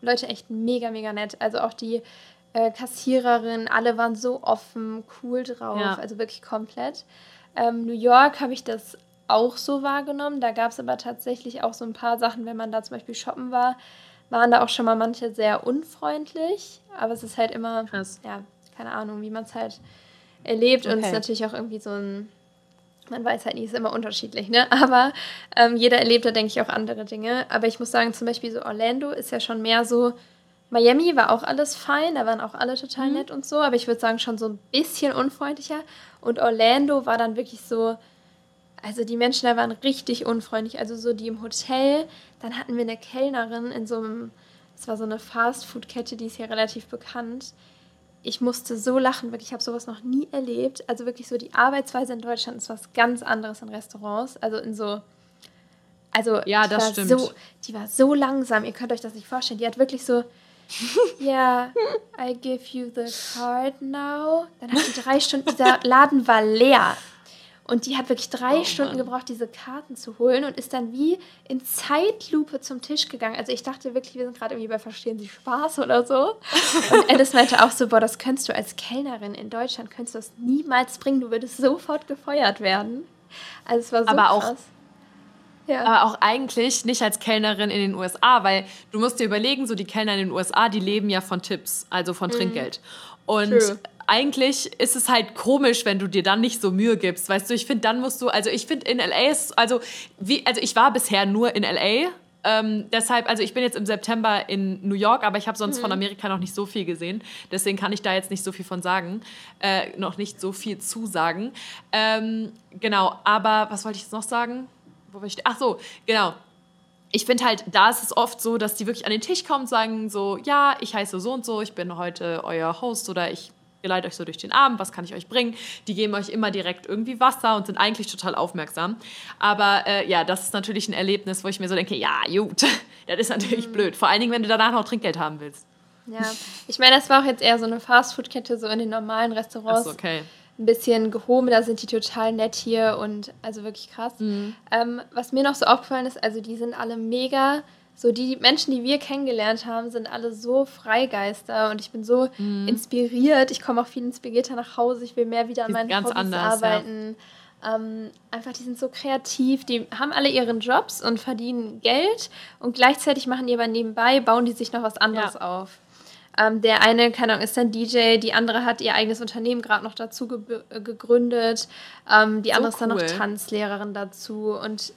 Leute echt mega, mega nett. Also auch die äh, Kassiererin, alle waren so offen, cool drauf, ja. also wirklich komplett. Ähm, New York habe ich das auch so wahrgenommen. Da gab es aber tatsächlich auch so ein paar Sachen, wenn man da zum Beispiel shoppen war, waren da auch schon mal manche sehr unfreundlich. Aber es ist halt immer, Krass. ja, keine Ahnung, wie man es halt erlebt. Okay. Und es ist natürlich auch irgendwie so ein man weiß halt nicht, ist immer unterschiedlich, ne? Aber ähm, jeder erlebt da, denke ich, auch andere Dinge. Aber ich muss sagen, zum Beispiel so Orlando ist ja schon mehr so. Miami war auch alles fein, da waren auch alle total mhm. nett und so, aber ich würde sagen, schon so ein bisschen unfreundlicher. Und Orlando war dann wirklich so, also die Menschen da waren richtig unfreundlich. Also so die im Hotel, dann hatten wir eine Kellnerin in so einem, es war so eine Fastfood-Kette, die ist hier relativ bekannt ich musste so lachen, wirklich, ich habe sowas noch nie erlebt. Also wirklich so die Arbeitsweise in Deutschland ist was ganz anderes in Restaurants. Also in so, also ja, das stimmt. So, die war so langsam, ihr könnt euch das nicht vorstellen. Die hat wirklich so, yeah, I give you the card now. Dann hat die drei Stunden, dieser Laden war leer. Und die hat wirklich drei oh, Stunden Mann. gebraucht, diese Karten zu holen und ist dann wie in Zeitlupe zum Tisch gegangen. Also ich dachte wirklich, wir sind gerade irgendwie bei Verstehen Sie Spaß oder so. Und Alice meinte auch so, boah, das könntest du als Kellnerin in Deutschland, könntest du das niemals bringen. Du würdest sofort gefeuert werden. Also es war so Aber krass. Auch ja. Aber auch eigentlich nicht als Kellnerin in den USA, weil du musst dir überlegen, so die Kellner in den USA, die leben ja von Tipps, also von mhm. Trinkgeld. Und True eigentlich ist es halt komisch, wenn du dir dann nicht so Mühe gibst. Weißt du, ich finde, dann musst du, also ich finde in LA ist, also wie, also ich war bisher nur in LA. Ähm, deshalb, also ich bin jetzt im September in New York, aber ich habe sonst mhm. von Amerika noch nicht so viel gesehen. Deswegen kann ich da jetzt nicht so viel von sagen. Äh, noch nicht so viel zu sagen. Ähm, genau, aber was wollte ich jetzt noch sagen? Wo ich, ach so, genau ich finde halt, da ist es oft so, dass die wirklich an den Tisch kommen und sagen so, ja, ich heiße so und so, ich bin heute euer Host oder ich geleite euch so durch den Abend, was kann ich euch bringen? Die geben euch immer direkt irgendwie Wasser und sind eigentlich total aufmerksam. Aber äh, ja, das ist natürlich ein Erlebnis, wo ich mir so denke, ja, gut, das ist natürlich mhm. blöd. Vor allen Dingen, wenn du danach noch Trinkgeld haben willst. Ja, ich meine, das war auch jetzt eher so eine Fastfood-Kette, so in den normalen Restaurants. So, okay. Ein bisschen gehoben, da sind die total nett hier und also wirklich krass. Mhm. Ähm, was mir noch so aufgefallen ist, also die sind alle mega so die Menschen, die wir kennengelernt haben, sind alle so Freigeister und ich bin so mhm. inspiriert. Ich komme auch viel inspirierter nach Hause. Ich will mehr wieder an meinen ganz Hobbys anders, arbeiten. Ja. Ähm, einfach, die sind so kreativ. Die haben alle ihren Jobs und verdienen Geld und gleichzeitig machen die aber nebenbei, bauen die sich noch was anderes ja. auf. Ähm, der eine, keine Ahnung, ist dann DJ, die andere hat ihr eigenes Unternehmen gerade noch dazu ge gegründet. Ähm, die so andere cool. ist dann noch Tanzlehrerin dazu und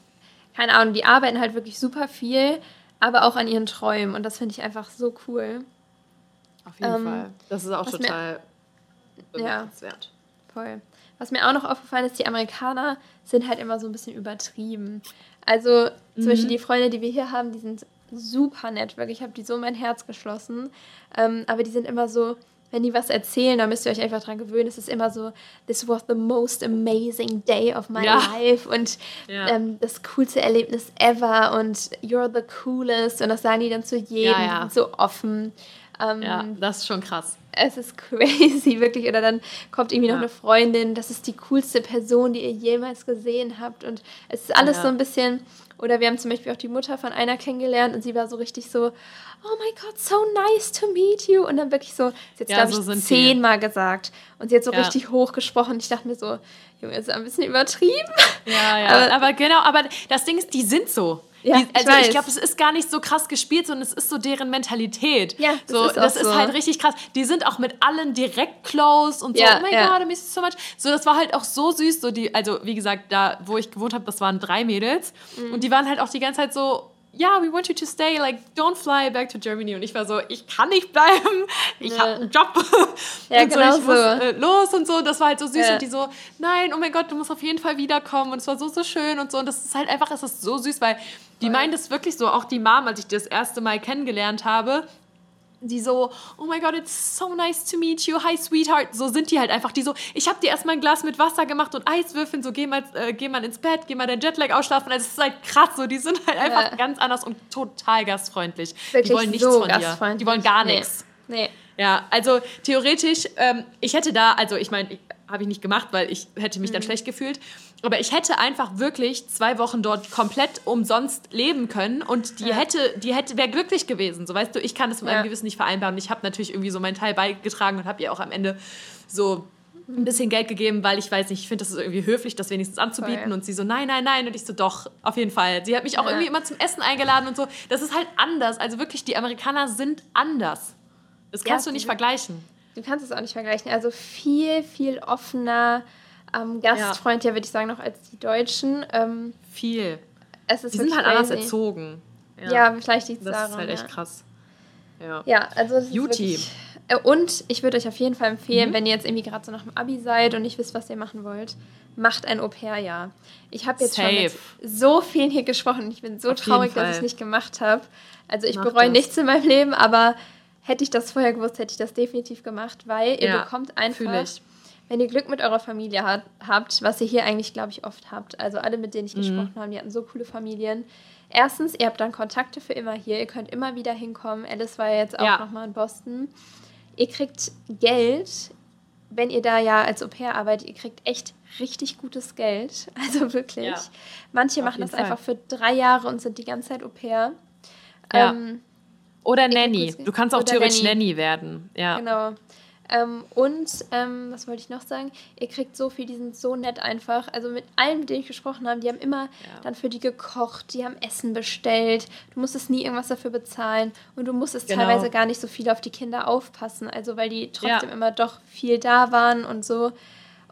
keine Ahnung, die arbeiten halt wirklich super viel aber auch an ihren Träumen. Und das finde ich einfach so cool. Auf jeden ähm, Fall. Das ist auch total bemerkenswert. Ja, voll. Was mir auch noch aufgefallen ist, die Amerikaner sind halt immer so ein bisschen übertrieben. Also zum mhm. Beispiel die Freunde, die wir hier haben, die sind super nett, wirklich. Ich habe die so in mein Herz geschlossen. Ähm, aber die sind immer so, wenn die was erzählen, dann müsst ihr euch einfach dran gewöhnen. Es ist immer so, this was the most amazing day of my ja. life und ja. ähm, das coolste Erlebnis ever und you're the coolest und das sagen die dann zu jedem ja, so offen. Ähm, ja, das ist schon krass. Es ist crazy, wirklich. Oder dann kommt irgendwie noch eine Freundin, das ist die coolste Person, die ihr jemals gesehen habt und es ist alles so ein bisschen oder wir haben zum Beispiel auch die Mutter von einer kennengelernt und sie war so richtig so, oh my God, so nice to meet you. Und dann wirklich so, sie hat ja, glaube so ich zehnmal gesagt. Und sie hat so ja. richtig hochgesprochen. Ich dachte mir so, Junge, ist ein bisschen übertrieben. Ja, ja. aber, aber genau, aber das Ding ist, die sind so. Ja, die, also ich, ich glaube, es ist gar nicht so krass gespielt, sondern es ist so deren Mentalität. Ja, das, so, ist, das ist halt richtig krass. Die sind auch mit allen direkt close und so, ja, oh mein ja. God, I miss you so much. So, das war halt auch so süß. So die, also wie gesagt, da, wo ich gewohnt habe, das waren drei Mädels. Mhm. Und die waren halt auch die ganze Zeit so, yeah, we want you to stay, like, don't fly back to Germany. Und ich war so, ich kann nicht bleiben, ich ja. habe einen Job. Ja, und genau so, ich muss äh, los und so. Das war halt so süß. Ja. Und die so, nein, oh mein Gott, du musst auf jeden Fall wiederkommen. Und es war so, so schön und so. Und das ist halt einfach, es ist so süß, weil die meint es wirklich so, auch die Mom, als ich das erste Mal kennengelernt habe, die so, oh my God, it's so nice to meet you, hi sweetheart. So sind die halt einfach, die so, ich habe dir erstmal ein Glas mit Wasser gemacht und Eiswürfeln, so geh mal, äh, geh mal ins Bett, geh mal dein Jetlag ausschlafen. Also es ist halt krass, so die sind halt einfach ja. ganz anders und total gastfreundlich. Wirklich die wollen nichts so von dir. Die wollen gar nee. nichts. Nee. Ja, also theoretisch, ähm, ich hätte da, also ich meine, habe ich nicht gemacht, weil ich hätte mich mhm. dann schlecht gefühlt. Aber ich hätte einfach wirklich zwei Wochen dort komplett umsonst leben können und die ja. hätte, die hätte, wäre glücklich gewesen. So weißt du, ich kann das mit meinem ja. Gewissen nicht vereinbaren. Ich habe natürlich irgendwie so meinen Teil beigetragen und habe ihr auch am Ende so ein bisschen Geld gegeben, weil ich weiß nicht, ich finde das ist irgendwie höflich, das wenigstens anzubieten. Voll. Und sie so, nein, nein, nein. Und ich so, doch, auf jeden Fall. Sie hat mich auch ja. irgendwie immer zum Essen eingeladen und so. Das ist halt anders. Also wirklich, die Amerikaner sind anders. Das kannst ja, du nicht vergleichen. Du kannst es auch nicht vergleichen. Also viel, viel offener, ähm, gastfreundlicher, ja. würde ich sagen, noch als die Deutschen. Ähm, viel. Es ist die sind halt crazy. anders erzogen. Ja, ja vielleicht liegt es daran. Das ist halt echt krass. Ja, ja also das Juti. Ist wirklich, äh, und ich würde euch auf jeden Fall empfehlen, mhm. wenn ihr jetzt irgendwie gerade so nach dem Abi seid und nicht wisst, was ihr machen wollt, macht ein Au-pair-Jahr. Ich habe jetzt Safe. schon mit so vielen hier gesprochen. Ich bin so auf traurig, dass ich es nicht gemacht habe. Also ich bereue nichts in meinem Leben, aber hätte ich das vorher gewusst, hätte ich das definitiv gemacht, weil ihr ja, bekommt einfach, wenn ihr Glück mit eurer Familie hat, habt, was ihr hier eigentlich, glaube ich, oft habt. Also alle, mit denen ich mhm. gesprochen habe, die hatten so coole Familien. Erstens, ihr habt dann Kontakte für immer hier. Ihr könnt immer wieder hinkommen. Alice war ja jetzt auch ja. nochmal in Boston. Ihr kriegt Geld, wenn ihr da ja als Au-pair arbeitet. Ihr kriegt echt richtig gutes Geld. Also wirklich. Ja. Manche Auf machen das Fall. einfach für drei Jahre und sind die ganze Zeit Au-pair. Ja. Ähm, oder Nanny. Du kannst auch theoretisch Nanny. Nanny. werden. Ja. Genau. Ähm, und ähm, was wollte ich noch sagen? Ihr kriegt so viel, die sind so nett einfach. Also mit allen, mit denen ich gesprochen habe, die haben immer ja. dann für die gekocht, die haben Essen bestellt. Du musstest nie irgendwas dafür bezahlen und du musstest genau. teilweise gar nicht so viel auf die Kinder aufpassen. Also weil die trotzdem ja. immer doch viel da waren und so.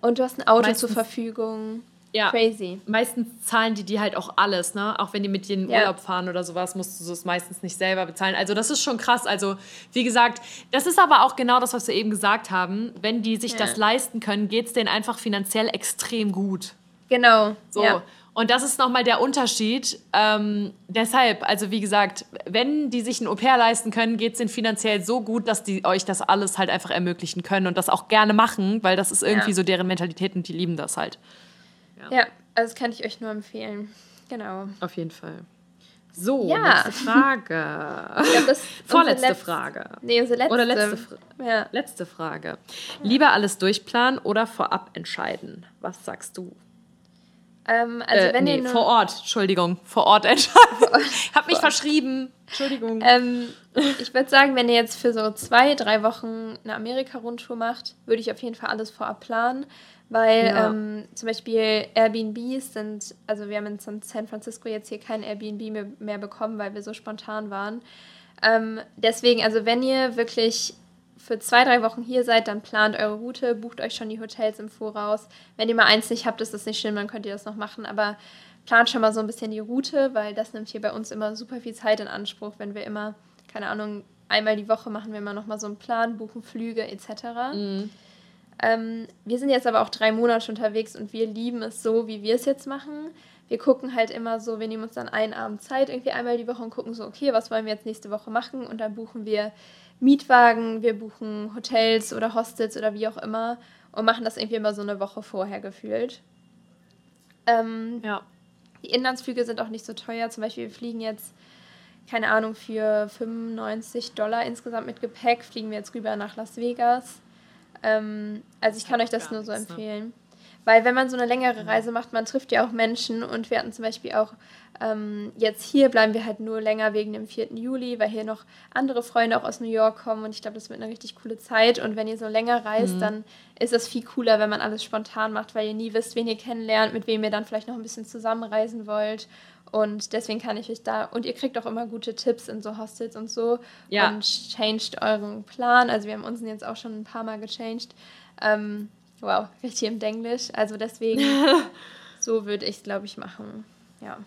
Und du hast ein Auto Meistens. zur Verfügung. Ja. Crazy. Meistens zahlen die die halt auch alles, ne? Auch wenn die mit dir in ja. Urlaub fahren oder sowas, musst du es meistens nicht selber bezahlen. Also das ist schon krass. Also wie gesagt, das ist aber auch genau das, was wir eben gesagt haben. Wenn die sich ja. das leisten können, geht es denen einfach finanziell extrem gut. Genau. So. Ja. Und das ist nochmal der Unterschied. Ähm, deshalb, also wie gesagt, wenn die sich ein Au-pair leisten können, geht es denen finanziell so gut, dass die euch das alles halt einfach ermöglichen können und das auch gerne machen, weil das ist irgendwie so deren Mentalität und die lieben das halt. Ja. ja, also das kann ich euch nur empfehlen. Genau. Auf jeden Fall. So, ja. nächste Frage. Glaub, das Vorletzte letzte, Frage. Nee, unsere letzte. Oder letzte, Fra ja. letzte Frage. Lieber alles durchplanen oder vorab entscheiden? Was sagst du? Ähm, also äh, wenn nee, ihr vor Ort, Entschuldigung, vor Ort entscheiden. ich habe mich verschrieben. Entschuldigung. Ähm, ich würde sagen, wenn ihr jetzt für so zwei, drei Wochen eine Amerika-Rundtour macht, würde ich auf jeden Fall alles vorab planen. Weil ja. ähm, zum Beispiel Airbnbs sind, also wir haben in San Francisco jetzt hier kein Airbnb mehr, mehr bekommen, weil wir so spontan waren. Ähm, deswegen, also wenn ihr wirklich für zwei, drei Wochen hier seid, dann plant eure Route, bucht euch schon die Hotels im Voraus. Wenn ihr mal eins nicht habt, ist das nicht schlimm, dann könnt ihr das noch machen. Aber plant schon mal so ein bisschen die Route, weil das nimmt hier bei uns immer super viel Zeit in Anspruch, wenn wir immer, keine Ahnung, einmal die Woche machen wir immer noch mal so einen Plan, buchen Flüge etc. Mhm. Ähm, wir sind jetzt aber auch drei Monate unterwegs und wir lieben es so, wie wir es jetzt machen. Wir gucken halt immer so, wir nehmen uns dann einen Abend Zeit irgendwie einmal die Woche und gucken so, okay, was wollen wir jetzt nächste Woche machen? Und dann buchen wir Mietwagen, wir buchen Hotels oder Hostels oder wie auch immer und machen das irgendwie immer so eine Woche vorher gefühlt. Ähm, ja. Die Inlandsflüge sind auch nicht so teuer. Zum Beispiel, wir fliegen jetzt, keine Ahnung, für 95 Dollar insgesamt mit Gepäck, fliegen wir jetzt rüber nach Las Vegas. Ähm, also ich kann euch das nur so ne? Weil wenn man so eine längere Reise macht, man trifft ja auch Menschen und wir hatten zum Beispiel auch ähm, jetzt hier bleiben wir halt nur länger wegen dem 4. Juli, weil hier noch andere Freunde auch aus New York kommen und ich glaube, das wird eine richtig coole Zeit und wenn ihr so länger reist, mhm. dann ist es viel cooler, wenn man alles spontan macht, weil ihr nie wisst, wen ihr kennenlernt, mit wem ihr dann vielleicht noch ein bisschen zusammenreisen wollt und deswegen kann ich euch da, und ihr kriegt auch immer gute Tipps in so Hostels und so. Ja. Und changed euren Plan. Also wir haben uns jetzt auch schon ein paar Mal gechanged. Ähm, wow, richtig im Denglisch. Also deswegen, so würde ich es, glaube ich, machen. Ja.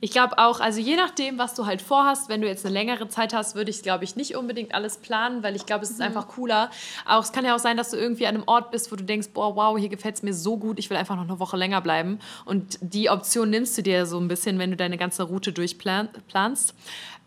Ich glaube auch, also je nachdem, was du halt vorhast, wenn du jetzt eine längere Zeit hast, würde ich, glaube ich, nicht unbedingt alles planen, weil ich glaube, es ist mhm. einfach cooler. Auch es kann ja auch sein, dass du irgendwie an einem Ort bist, wo du denkst, boah, wow, hier gefällt es mir so gut, ich will einfach noch eine Woche länger bleiben. Und die Option nimmst du dir so ein bisschen, wenn du deine ganze Route durchplanst.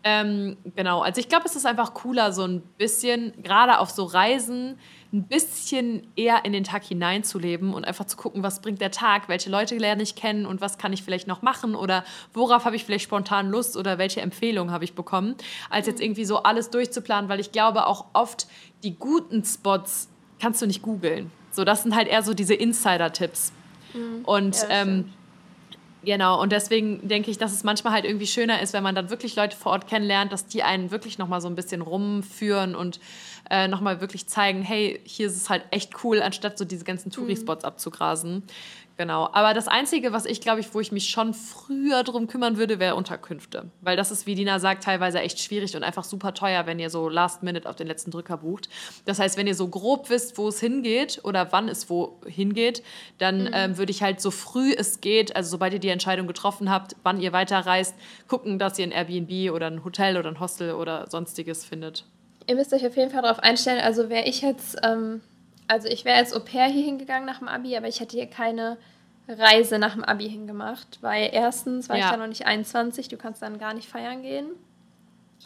Ähm, genau, also ich glaube, es ist einfach cooler, so ein bisschen, gerade auf so Reisen, ein bisschen eher in den Tag hineinzuleben und einfach zu gucken, was bringt der Tag, welche Leute lerne ich kennen und was kann ich vielleicht noch machen oder worauf habe ich vielleicht spontan Lust oder welche Empfehlungen habe ich bekommen, als jetzt irgendwie so alles durchzuplanen, weil ich glaube auch oft die guten Spots kannst du nicht googeln. So, das sind halt eher so diese Insider-Tipps. Mhm. Und ja, ähm, Genau, und deswegen denke ich, dass es manchmal halt irgendwie schöner ist, wenn man dann wirklich Leute vor Ort kennenlernt, dass die einen wirklich nochmal so ein bisschen rumführen und äh, nochmal wirklich zeigen, hey, hier ist es halt echt cool, anstatt so diese ganzen Touri-Spots mhm. abzugrasen. Genau. Aber das Einzige, was ich glaube ich, wo ich mich schon früher drum kümmern würde, wäre Unterkünfte. Weil das ist, wie Dina sagt, teilweise echt schwierig und einfach super teuer, wenn ihr so Last Minute auf den letzten Drücker bucht. Das heißt, wenn ihr so grob wisst, wo es hingeht oder wann es wo hingeht, dann mhm. ähm, würde ich halt so früh es geht, also sobald ihr die Entscheidung getroffen habt, wann ihr weiterreist, gucken, dass ihr ein Airbnb oder ein Hotel oder ein Hostel oder sonstiges findet. Ihr müsst euch auf jeden Fall darauf einstellen. Also wäre ich jetzt, ähm, also ich wäre als Au pair hier hingegangen nach dem Abi, aber ich hätte hier keine Reise nach dem Abi hingemacht, weil erstens war ja. ich da noch nicht 21, du kannst dann gar nicht feiern gehen.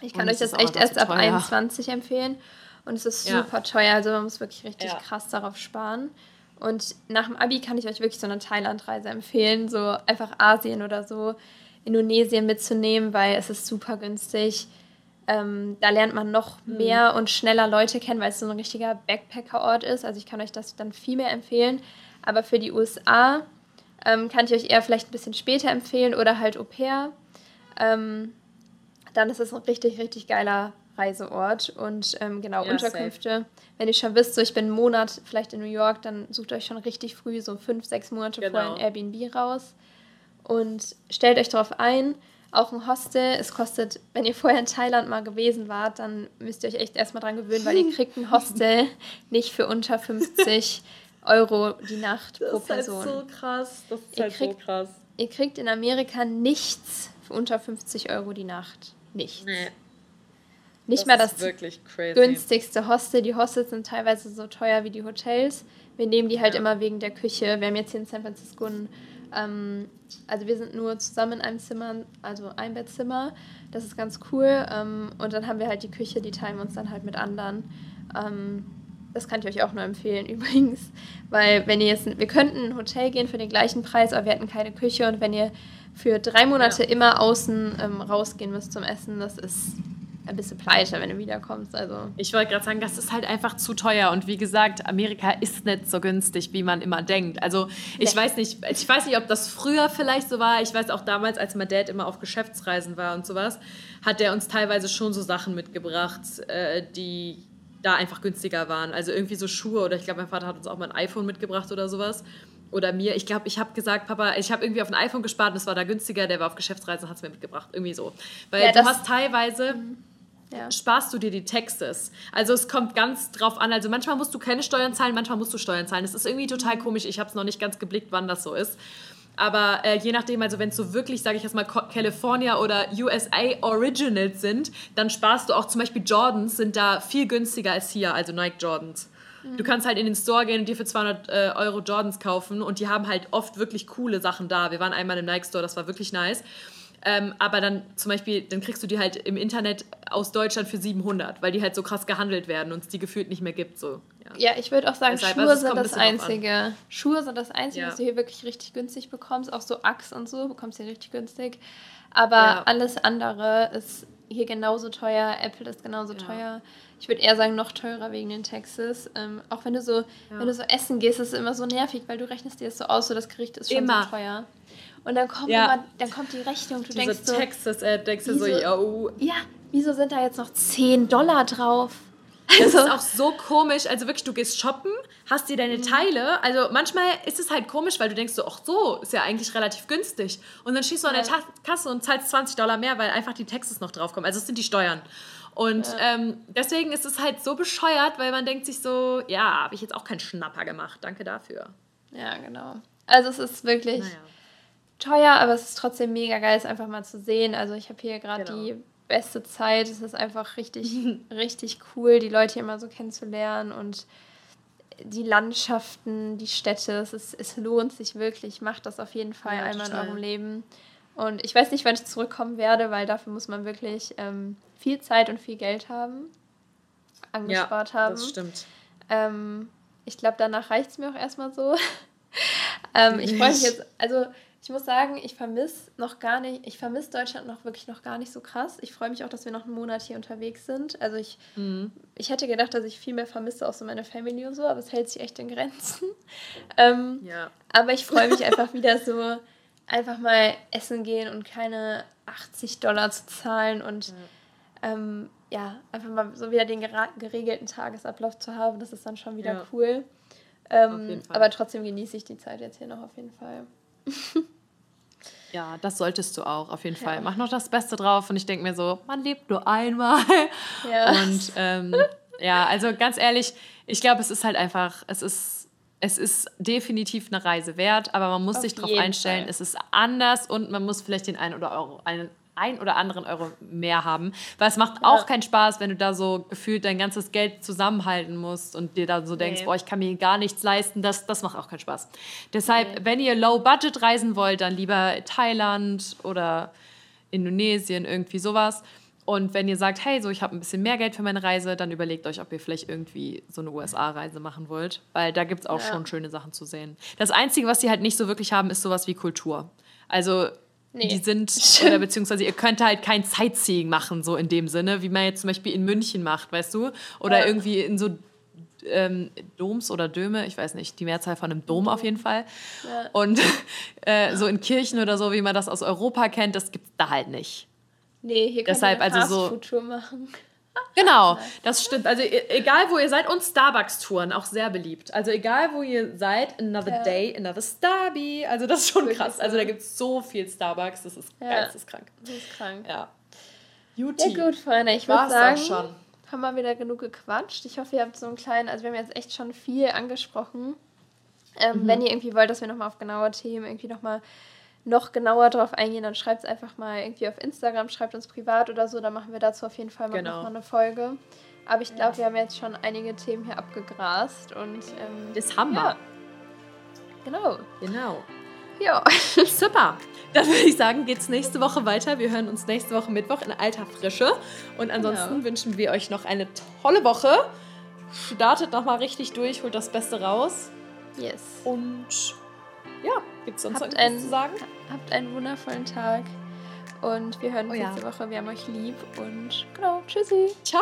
Ich kann euch das echt erst ab 21 empfehlen und es ist super ja. teuer, also man muss wirklich richtig ja. krass darauf sparen. Und nach dem Abi kann ich euch wirklich so eine Thailandreise empfehlen, so einfach Asien oder so, Indonesien mitzunehmen, weil es ist super günstig. Ähm, da lernt man noch mhm. mehr und schneller Leute kennen, weil es so ein richtiger Backpacker-Ort ist. Also ich kann euch das dann viel mehr empfehlen. Aber für die USA ähm, kann ich euch eher vielleicht ein bisschen später empfehlen oder halt Au pair. Ähm, dann ist es ein richtig, richtig geiler Reiseort und ähm, genau, ja, Unterkünfte. Safe. Wenn ihr schon wisst, so ich bin einen Monat vielleicht in New York, dann sucht euch schon richtig früh, so fünf, sechs Monate genau. vorher ein Airbnb raus und stellt euch darauf ein. Auch ein Hostel, es kostet, wenn ihr vorher in Thailand mal gewesen wart, dann müsst ihr euch echt erstmal dran gewöhnen, weil ihr kriegt ein Hostel nicht für unter 50 Euro die Nacht das pro Person. Das ist halt so krass. Das ist ihr halt kriegt, so krass. Ihr kriegt in Amerika nichts für unter 50 Euro die Nacht. Nichts. Nee. Nicht das mal das günstigste Hostel. Die Hostels sind teilweise so teuer wie die Hotels. Wir nehmen die halt ja. immer wegen der Küche. Wir haben jetzt hier in San Francisco ein, ähm, also wir sind nur zusammen in einem Zimmer, also ein Bettzimmer. Das ist ganz cool. Ähm, und dann haben wir halt die Küche, die teilen wir uns dann halt mit anderen. Ähm, das kann ich euch auch nur empfehlen übrigens, weil wenn ihr jetzt, wir könnten in ein Hotel gehen für den gleichen Preis, aber wir hätten keine Küche und wenn ihr für drei Monate ja. immer außen ähm, rausgehen müsst zum Essen, das ist ein bisschen pleite, wenn du wiederkommst. Also. Ich wollte gerade sagen, das ist halt einfach zu teuer. Und wie gesagt, Amerika ist nicht so günstig, wie man immer denkt. Also ich nee. weiß nicht, ich weiß nicht, ob das früher vielleicht so war. Ich weiß auch damals, als mein Dad immer auf Geschäftsreisen war und sowas, hat der uns teilweise schon so Sachen mitgebracht, äh, die da einfach günstiger waren. Also irgendwie so Schuhe oder ich glaube, mein Vater hat uns auch mal ein iPhone mitgebracht oder sowas. Oder mir, ich glaube, ich habe gesagt, Papa, ich habe irgendwie auf ein iPhone gespart und es war da günstiger, der war auf Geschäftsreise und hat es mir mitgebracht. Irgendwie so. Weil ja, du hast teilweise. Mhm. Ja. sparst du dir die Taxes. Also es kommt ganz drauf an. Also manchmal musst du keine Steuern zahlen, manchmal musst du Steuern zahlen. Das ist irgendwie total komisch. Ich habe es noch nicht ganz geblickt, wann das so ist. Aber äh, je nachdem, also wenn es so wirklich, sage ich jetzt mal, California oder USA Originals sind, dann sparst du auch zum Beispiel Jordans, sind da viel günstiger als hier, also Nike Jordans. Mhm. Du kannst halt in den Store gehen und dir für 200 äh, Euro Jordans kaufen und die haben halt oft wirklich coole Sachen da. Wir waren einmal im Nike Store, das war wirklich nice. Ähm, aber dann zum Beispiel, dann kriegst du die halt im Internet aus Deutschland für 700, weil die halt so krass gehandelt werden und es die gefühlt nicht mehr gibt. So. Ja, ja ich würde auch sagen, Deshalb, Schuhe also sind das Einzige. Schuhe sind das Einzige, ja. was du hier wirklich richtig günstig bekommst. Auch so Axe und so bekommst du hier richtig günstig. Aber ja. alles andere ist hier genauso teuer. Apple ist genauso teuer. Ich würde eher sagen, noch teurer wegen den Taxes. Ähm, auch wenn du so, wenn du so essen gehst, ist es immer so nervig, weil du rechnest dir das so aus, so das Gericht ist schon immer. so teuer. Und dann kommt, ja. immer, dann kommt die Rechnung. Du Diese denkst so, Texas-App, denkst du so, yo. Ja, wieso sind da jetzt noch 10 Dollar drauf? Also. Das ist auch so komisch. Also wirklich, du gehst shoppen, hast dir deine mhm. Teile. Also manchmal ist es halt komisch, weil du denkst so, ach so, ist ja eigentlich relativ günstig. Und dann schießt du an der Kasse und zahlst 20 Dollar mehr, weil einfach die Texas noch draufkommen. Also es sind die Steuern. Und ja. ähm, deswegen ist es halt so bescheuert, weil man denkt sich so, ja, habe ich jetzt auch keinen Schnapper gemacht. Danke dafür. Ja, genau. Also es ist wirklich... Naja teuer, aber es ist trotzdem mega geil, es einfach mal zu sehen. Also ich habe hier gerade Genau. die beste Zeit. Es ist einfach richtig, richtig cool, die Leute hier mal so kennenzulernen und die Landschaften, die Städte. Es, ist, es lohnt sich wirklich. Macht das auf jeden Fall Ja, einmal in eurem Leben. Und ich weiß nicht, wann ich zurückkommen werde, weil dafür muss man wirklich ähm, viel Zeit und viel Geld haben, angespart haben. Das stimmt. Ähm, ich glaube, danach reicht es mir auch erstmal so. ähm, ich freue mich jetzt, also ich muss sagen, ich vermisse noch gar nicht, ich vermisse Deutschland noch wirklich noch gar nicht so krass. Ich freue mich auch, dass wir noch einen Monat hier unterwegs sind. Also ich, Mhm. ich hätte gedacht, dass ich viel mehr vermisse, auch so meine Family und so, aber es hält sich echt in Grenzen. Ähm, Ja. aber ich freue mich einfach wieder so, einfach mal essen gehen und keine 80 Dollar zu zahlen und ähm, ja, einfach mal so wieder den geregelten Tagesablauf zu haben. Das ist dann schon wieder Ja. cool. Ähm, aber trotzdem genieße ich die Zeit jetzt hier noch auf jeden Fall. Ja, das solltest du auch, auf jeden Ja. Fall. Mach noch das Beste drauf und ich denke mir so, man lebt nur einmal. Ja. Und ähm, ja, also ganz ehrlich, ich glaube, es ist halt einfach, es ist, es ist definitiv eine Reise wert, aber man muss Auf sich darauf einstellen, Fall. es ist anders und man muss vielleicht den einen oder Euro, einen ein oder anderen Euro mehr haben. Weil es macht auch Ja. keinen Spaß, wenn du da so gefühlt dein ganzes Geld zusammenhalten musst und dir da so denkst, Nee. boah, ich kann mir gar nichts leisten. Das, das macht auch keinen Spaß. Deshalb, wenn ihr low budget reisen wollt, dann lieber Thailand oder Indonesien, irgendwie sowas. Und wenn ihr sagt, hey, so ich habe ein bisschen mehr Geld für meine Reise, dann überlegt euch, ob ihr vielleicht irgendwie so eine USA-Reise machen wollt. Weil da gibt es auch Ja. schon schöne Sachen zu sehen. Das Einzige, was sie halt nicht so wirklich haben, ist sowas wie Kultur. Also Nee. die sind, oder beziehungsweise ihr könnt halt kein Sightseeing machen, so in dem Sinne, wie man jetzt zum Beispiel in München macht, weißt du? Oder Ja. irgendwie in so ähm, Doms oder Döme, ich weiß nicht, die Mehrzahl von einem Dom auf jeden Fall. Ja. Und äh, so in Kirchen oder so, wie man das aus Europa kennt, das gibt es da halt nicht. Nee, hier Deshalb ihr eine also so- Fastfood-Tour machen. Genau, das stimmt. Also e- egal, wo ihr seid und Starbucks-Touren, auch sehr beliebt. Also egal, wo ihr seid, another Ja. day, another Starby. Also das ist schon Wirklich krass. so. Also da gibt es so viel Starbucks, das ist Ja. geisteskrank. Das ist krank. Ja. Ja gut, Freunde, ich würde sagen, auch schon. haben wir wieder genug gequatscht. Ich hoffe, ihr habt so einen kleinen, also wir haben jetzt echt schon viel angesprochen. Ähm, Mhm. Wenn ihr irgendwie wollt, dass wir nochmal auf genaue Themen irgendwie nochmal noch genauer drauf eingehen, dann schreibt es einfach mal irgendwie auf Instagram, schreibt uns privat oder so, dann machen wir dazu auf jeden Fall mal Genau. nochmal eine Folge. Aber ich glaube, wir haben jetzt schon einige Themen hier abgegrast und ähm, Das haben wir. Ja. genau. Genau. Ja. Super. Dann würde ich sagen, geht's nächste Woche weiter. Wir hören uns nächste Woche Mittwoch in alter Frische. Und ansonsten Genau. wünschen wir euch noch eine tolle Woche. Startet nochmal richtig durch, holt das Beste raus. Yes. Und ja, gibt's sonst Habt irgendwas einen- zu sagen? Habt einen wundervollen Tag und wir hören uns Oh ja. nächste Woche. Wir haben euch lieb und genau, tschüssi. Ciao!